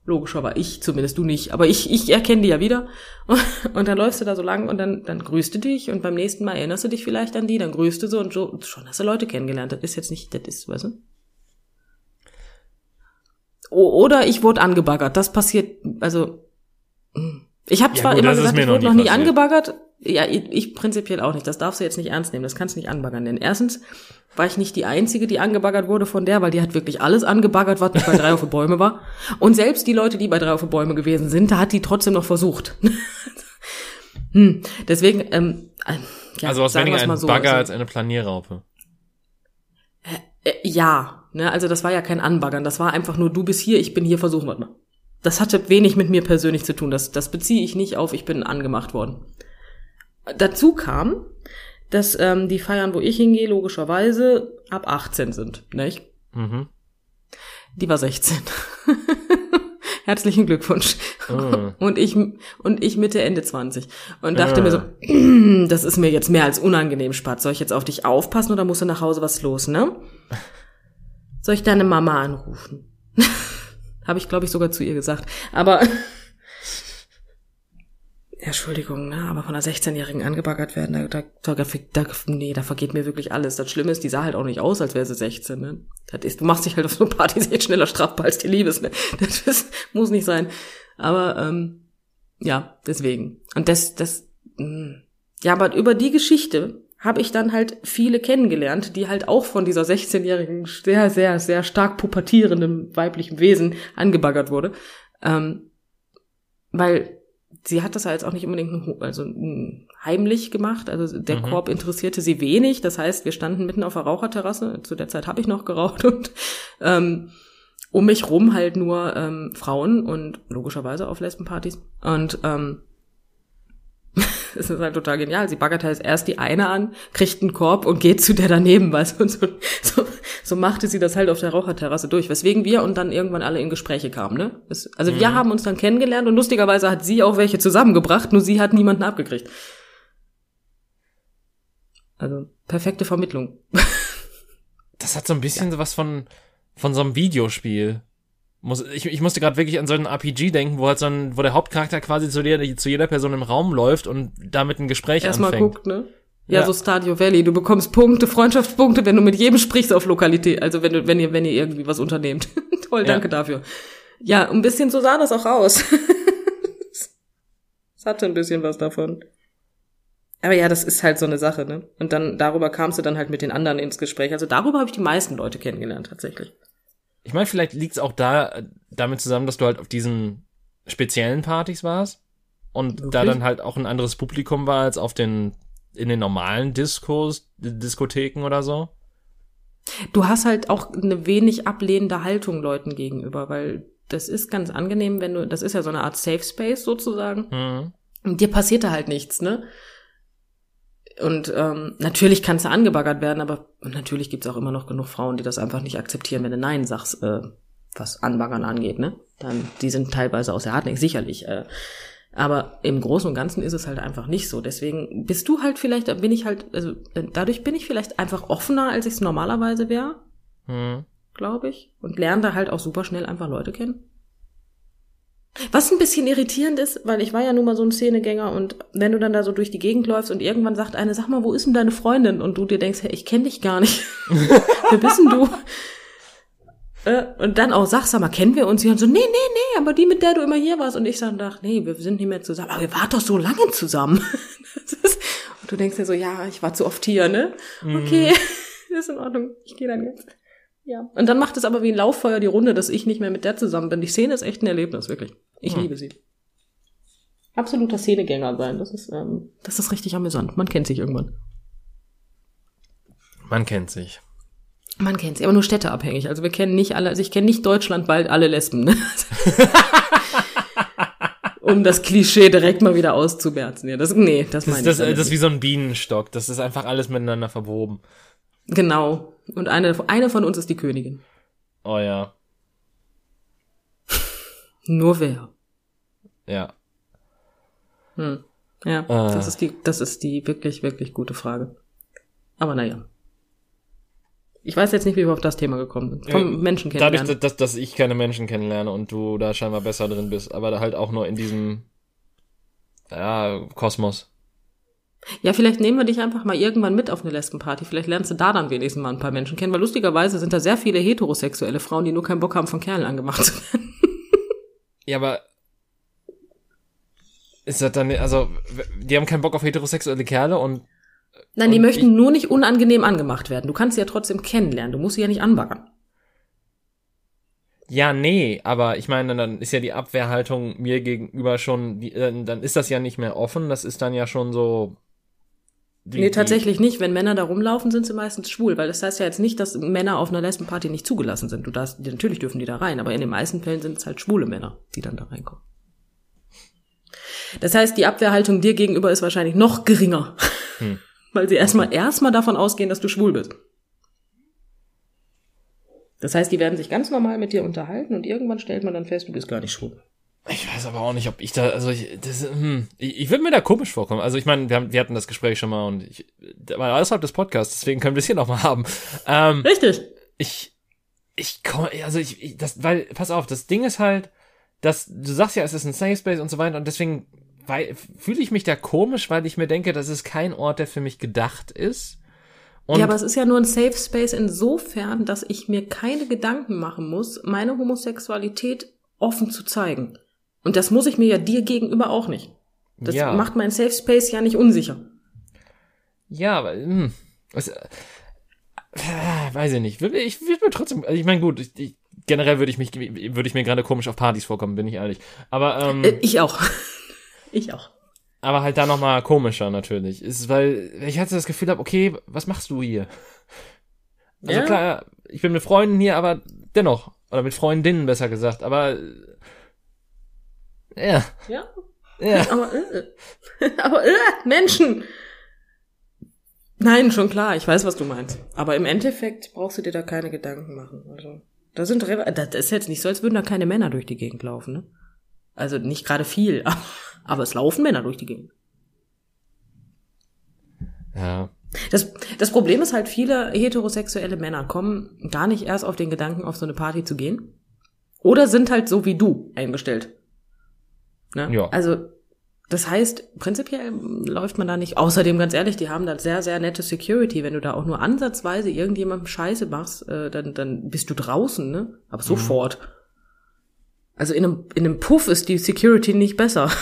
Logischerweise, ich zumindest, du nicht, aber ich, ich erkenne die ja wieder. (laughs) Und dann läufst du da so lang und dann, dann grüßt du dich und beim nächsten Mal erinnerst du dich vielleicht an die, dann grüßt du so und so, schon hast du Leute kennengelernt. Das ist jetzt nicht, das ist, weißt du? Oder ich wurde angebaggert. Das passiert, also ich habe zwar ja, gut, immer gesagt, ich wurde noch nie passiert. angebaggert. Ja, ich, ich prinzipiell auch nicht. Das darfst du jetzt nicht ernst nehmen. Das kannst du nicht anbaggern. Denn erstens war ich nicht die Einzige, die angebaggert wurde von der, weil die hat wirklich alles angebaggert, was nicht bei drei auf die Bäume war. Und selbst die Leute, die bei drei auf die Bäume gewesen sind, da hat die trotzdem noch versucht. (laughs) hm. Deswegen, ähm, äh, ja, also was weniger ein so, Bagger also, als eine Planierraupe. Äh, äh, ja, ne, also das war ja kein Anbaggern. Das war einfach nur, du bist hier, ich bin hier, versuchen wir mal. Das hatte wenig mit mir persönlich zu tun. Das, das beziehe ich nicht auf, ich bin angemacht worden. Dazu kam, dass ähm, die Feiern, wo ich hingehe, logischerweise ab 18 sind, nicht? Mhm. Die war 16. (laughs) Herzlichen Glückwunsch. Oh. Und ich und ich Mitte Ende 20 und dachte oh. mir so, (clears throat) das ist mir jetzt mehr als unangenehm, Spatz. Soll ich jetzt auf dich aufpassen oder musst du nach Hause was los, ne? (laughs) Soll ich deine Mama anrufen? (laughs) Habe ich glaube ich sogar zu ihr gesagt, aber Entschuldigung, ne, aber von einer 16-Jährigen angebaggert werden, da, da, da, da, nee, da vergeht mir wirklich alles. Das Schlimme ist, die sah halt auch nicht aus, als wäre sie 16, ne. Das ist, du machst dich halt auf so Partys (laughs) jetzt schneller strafbar als die Liebes, ne. Das ist, muss nicht sein. Aber, ähm, ja, deswegen. Und das, das, mh. Hm. ja, aber über die Geschichte habe ich dann halt viele kennengelernt, die halt auch von dieser 16-jährigen, sehr, sehr, sehr stark pubertierenden weiblichen Wesen angebaggert wurde. Ähm, weil sie hat das ja jetzt auch nicht unbedingt also heimlich gemacht. Also der mhm. Korb interessierte sie wenig. Das heißt, wir standen mitten auf der Raucherterrasse. Zu der Zeit habe ich noch geraucht und ähm, um mich rum halt nur ähm, Frauen und logischerweise auf Lesbenpartys. Und ähm, (laughs) es ist halt total genial. Sie baggert halt erst die eine an, kriegt einen Korb und geht zu der daneben, weißt du, und so, (laughs) so, so machte sie das halt auf der Raucherterrasse durch, weswegen wir und dann irgendwann alle in Gespräche kamen, ne? Es, also mhm. wir haben uns dann kennengelernt und lustigerweise hat sie auch welche zusammengebracht, nur sie hat niemanden abgekriegt. Also, perfekte Vermittlung. (laughs) Das hat so ein bisschen ja. was von, von so einem Videospiel. Muss, ich, ich musste gerade wirklich an so einen RPG denken, wo halt so ein, wo der Hauptcharakter quasi zu, der, zu jeder Person im Raum läuft und damit ein Gespräch Erstmal anfängt. guckt, ne? Ja, ja, so Stadio Valley. Du bekommst Punkte, Freundschaftspunkte, wenn du mit jedem sprichst auf Lokalität. Also wenn du, wenn ihr, wenn ihr irgendwie was unternehmt. (laughs) Toll, danke ja. dafür. Ja, ein bisschen so sah das auch aus. (laughs) Es hatte ein bisschen was davon. Aber ja, das ist halt so eine Sache, ne? Und dann darüber kamst du dann halt mit den anderen ins Gespräch. Also darüber habe ich die meisten Leute kennengelernt tatsächlich. Ich meine, vielleicht liegt es auch da damit zusammen, dass du halt auf diesen speziellen Partys warst und Wirklich? da dann halt auch ein anderes Publikum war als auf den in den normalen Diskos, Diskotheken oder so. Du hast halt auch eine wenig ablehnende Haltung Leuten gegenüber, weil das ist ganz angenehm, wenn du, das ist ja so eine Art Safe Space sozusagen. Mhm. dir passiert da halt nichts, ne? Und ähm, natürlich kannst du angebaggert werden, aber natürlich gibt's auch immer noch genug Frauen, die das einfach nicht akzeptieren, wenn du Nein sagst, äh, was Anbaggern angeht, ne? Dann, die sind teilweise aus der Hartnäck, sicherlich. Äh, aber im Großen und Ganzen ist es halt einfach nicht so. Deswegen bist du halt vielleicht, bin ich halt, also dadurch bin ich vielleicht einfach offener, als ich es normalerweise wäre, hm. glaube ich. Und lerne da halt auch super schnell einfach Leute kennen. Was ein bisschen irritierend ist, weil ich war ja nun mal so ein Szenegänger und wenn du dann da so durch die Gegend läufst und irgendwann sagt eine, sag mal, wo ist denn deine Freundin? Und du dir denkst, hey, ich kenne dich gar nicht. (laughs) Wer bist denn du? Äh, und dann auch sagst, sag mal, kennen wir uns? Sie haben so, nee, nee, nee, aber die, mit der du immer hier warst. Und ich sag, ach, nee, wir sind nicht mehr zusammen. Aber wir waren doch so lange zusammen. (laughs) Ist, und du denkst dir so, ja, ich war zu oft hier, ne? Mhm. Okay, (laughs) ist in Ordnung. Ich gehe dann jetzt. Ja. Und dann macht es aber wie ein Lauffeuer die Runde, dass ich nicht mehr mit der zusammen bin. Die Szene ist echt ein Erlebnis, wirklich. Ich hm. liebe sie. Absoluter Szenegänger sein. Das ist, ähm, das ist richtig amüsant. Man kennt sich irgendwann. Man kennt sich. Man kennt sie, aber nur städteabhängig. Also wir kennen nicht alle, also ich kenne nicht Deutschland bald alle Lesben. Ne? (laughs) um das Klischee direkt mal wieder auszumerzen. Ja, das, nee, das meine das, ich. Das, das ist wie so ein Bienenstock. Das ist einfach alles miteinander verwoben. Genau. Und eine, eine von uns ist die Königin. Oh ja. (laughs) Nur wer? Ja. Hm. Ja, äh. das ist die, das ist die wirklich, wirklich gute Frage. Aber naja. Ich weiß jetzt nicht, wie wir auf das Thema gekommen sind. Vom ja, Menschen kennenlernen. Dadurch, dass, dass ich keine Menschen kennenlerne und du da scheinbar besser drin bist, aber halt auch nur in diesem ja, Kosmos. Ja, vielleicht nehmen wir dich einfach mal irgendwann mit auf eine Lesbenparty. Vielleicht lernst du da dann wenigstens mal ein paar Menschen kennen, weil lustigerweise sind da sehr viele heterosexuelle Frauen, die nur keinen Bock haben, von Kerlen angemacht zu werden. Ja, aber ist das dann, also, die haben keinen Bock auf heterosexuelle Kerle und Nein, die möchten nur nicht unangenehm angemacht werden. Du kannst sie ja trotzdem kennenlernen. Du musst sie ja nicht anbaggern. Ja, nee, aber ich meine, dann ist ja die Abwehrhaltung mir gegenüber schon, die, dann ist das ja nicht mehr offen. Das ist dann ja schon so. Die, nee, tatsächlich nicht. Wenn Männer da rumlaufen, sind sie meistens schwul, weil das heißt ja jetzt nicht, dass Männer auf einer Lesbenparty nicht zugelassen sind. Du darfst, natürlich dürfen die da rein, aber in den meisten Fällen sind es halt schwule Männer, die dann da reinkommen. Das heißt, die Abwehrhaltung dir gegenüber ist wahrscheinlich noch geringer. Hm (laughs) weil sie erstmal erstmal davon ausgehen, dass du schwul bist. Das heißt, die werden sich ganz normal mit dir unterhalten und irgendwann stellt man dann fest, du bist gar nicht schwul. Ich weiß aber auch nicht, ob ich da, also ich, das, hm, ich, ich würde mir da komisch vorkommen. Also ich meine, wir, haben, wir hatten das Gespräch schon mal und ich, war außerhalb des Podcasts, deswegen können wir es hier nochmal haben. Ähm, Richtig. Ich, ich komme, also ich, ich, das, weil, pass auf, das Ding ist halt, dass du sagst ja, es ist ein Safe Space und so weiter und deswegen fühle ich mich da komisch, weil ich mir denke, das ist kein Ort, der für mich gedacht ist. Und ja, aber es ist ja nur ein Safe Space insofern, dass ich mir keine Gedanken machen muss, meine Homosexualität offen zu zeigen. Und das muss ich mir ja dir gegenüber auch nicht. Das ja. macht mein Safe Space ja nicht unsicher. Ja, aber hm, was, äh, weiß ich nicht. Ich würde mir trotzdem, also ich meine gut, ich, ich, generell würde ich mich würde ich mir gerade komisch auf Partys vorkommen, bin ich ehrlich. Aber ähm, äh, ich auch. (laughs) Ich auch. Aber halt da nochmal komischer natürlich. Ist, weil ich hatte das Gefühl habe, okay, was machst du hier? Also ja. klar, ich bin mit Freunden hier, aber dennoch. Oder mit Freundinnen besser gesagt, aber ja. Ja. Ja. (laughs) Aber, äh, (laughs) aber äh, Menschen. Nein, schon klar, ich weiß, was du meinst. Aber im Endeffekt brauchst du dir da keine Gedanken machen. Also, da sind das ist jetzt nicht so, als würden da keine Männer durch die Gegend laufen, ne? Also nicht gerade viel, (laughs) aber aber es laufen Männer durch die Gegend. Ja. Das, das Problem ist halt, viele heterosexuelle Männer kommen gar nicht erst auf den Gedanken, auf so eine Party zu gehen. Oder sind halt so wie du eingestellt. Ne? Ja. Also, das heißt, prinzipiell läuft man da nicht. Außerdem, ganz ehrlich, die haben da sehr, sehr nette Security. Wenn du da auch nur ansatzweise irgendjemandem Scheiße machst, äh, dann, dann bist du draußen, ne? Aber mhm. sofort. Mhm. Also in einem, in einem Puff ist die Security nicht besser.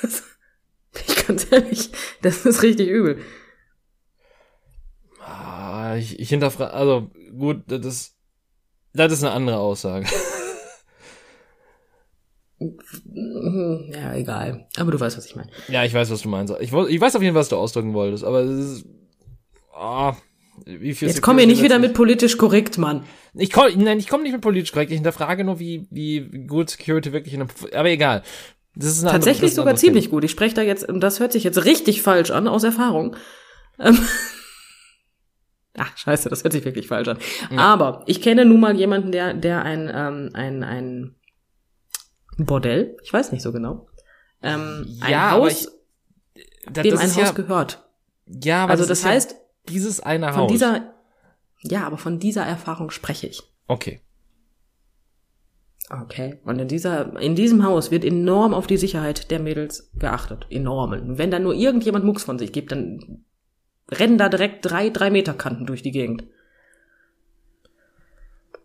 (laughs) ich ganz ehrlich, das ist richtig übel. Ah, ich, ich hinterfrage, also gut, das das ist eine andere Aussage. Ja, egal. Aber du weißt, was ich meine. Ja, ich weiß, was du meinst. Ich, ich weiß auf jeden Fall, was du ausdrücken wolltest, aber es ist. Oh, wie viel Jetzt komm mir nicht wieder mit politisch korrekt, Mann. Ich komm, nein, ich komme nicht mit politisch korrekt. Ich hinterfrage nur, wie, wie gut Security wirklich in einem. Aber egal. Das ist Tatsächlich andere, sogar ziemlich gut. Ich spreche da jetzt, und das hört sich jetzt richtig falsch an, aus Erfahrung. Ähm, (laughs) Ach, scheiße, das hört sich wirklich falsch an. Ja. Aber ich kenne nun mal jemanden, der, der ein, ähm, ein, ein Bordell, ich weiß nicht so genau, ähm, ein ja, Haus, ich, das, dem das ein Haus ja, gehört. Ja, aber also das, das heißt, dieses eine Haus. Von dieser, ja, aber von dieser Erfahrung spreche ich. Okay. Okay. Und in dieser, in diesem Haus wird enorm auf die Sicherheit der Mädels geachtet. Enorm. Und wenn da nur irgendjemand Mucks von sich gibt, dann rennen da direkt drei, drei Meter Kanten durch die Gegend.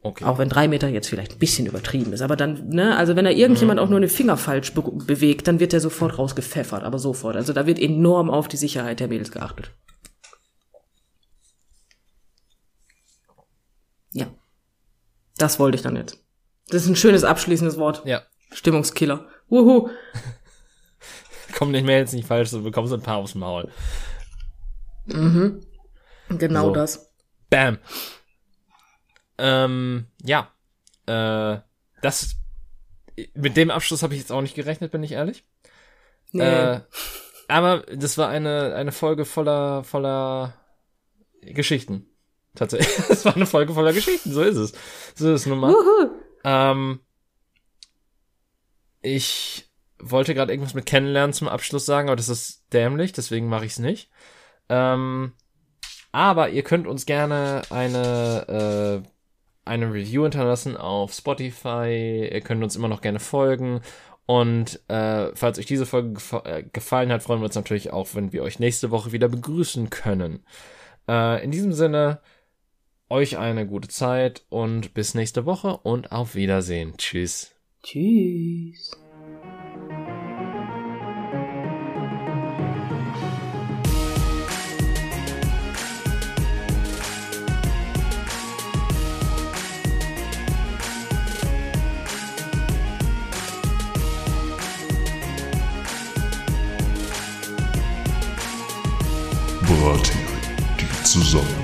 Okay. Auch wenn drei Meter jetzt vielleicht ein bisschen übertrieben ist. Aber dann, ne, also wenn da irgendjemand mhm. auch nur einen Finger falsch be bewegt, dann wird der sofort rausgepfeffert, aber sofort. Also da wird enorm auf die Sicherheit der Mädels geachtet. Ja. Das wollte ich dann jetzt. Das ist ein schönes abschließendes Wort. Ja. Stimmungskiller. Wuhu. (laughs) Komm nicht mehr jetzt nicht falsch, du bekommst ein paar aufs Maul. Mhm. Genau so. das. Bam. Ähm, ja. Äh, das. Mit dem Abschluss habe ich jetzt auch nicht gerechnet, bin ich ehrlich. Nee. Äh, aber das war eine, eine Folge voller, voller Geschichten. Tatsächlich. (laughs) Es war eine Folge voller Geschichten, so ist es. So ist es nun mal. Ähm, ich wollte gerade irgendwas mit kennenlernen zum Abschluss sagen, aber das ist dämlich, deswegen mache ich es nicht. Ähm, aber ihr könnt uns gerne eine, äh, eine Review hinterlassen auf Spotify. Ihr könnt uns immer noch gerne folgen. Und äh, falls euch diese Folge gef äh, gefallen hat, freuen wir uns natürlich auch, wenn wir euch nächste Woche wieder begrüßen können. Äh, in diesem Sinne, euch eine gute Zeit und bis nächste Woche und auf Wiedersehen. Tschüss. Tschüss. Brathering, die Zusammenkunft.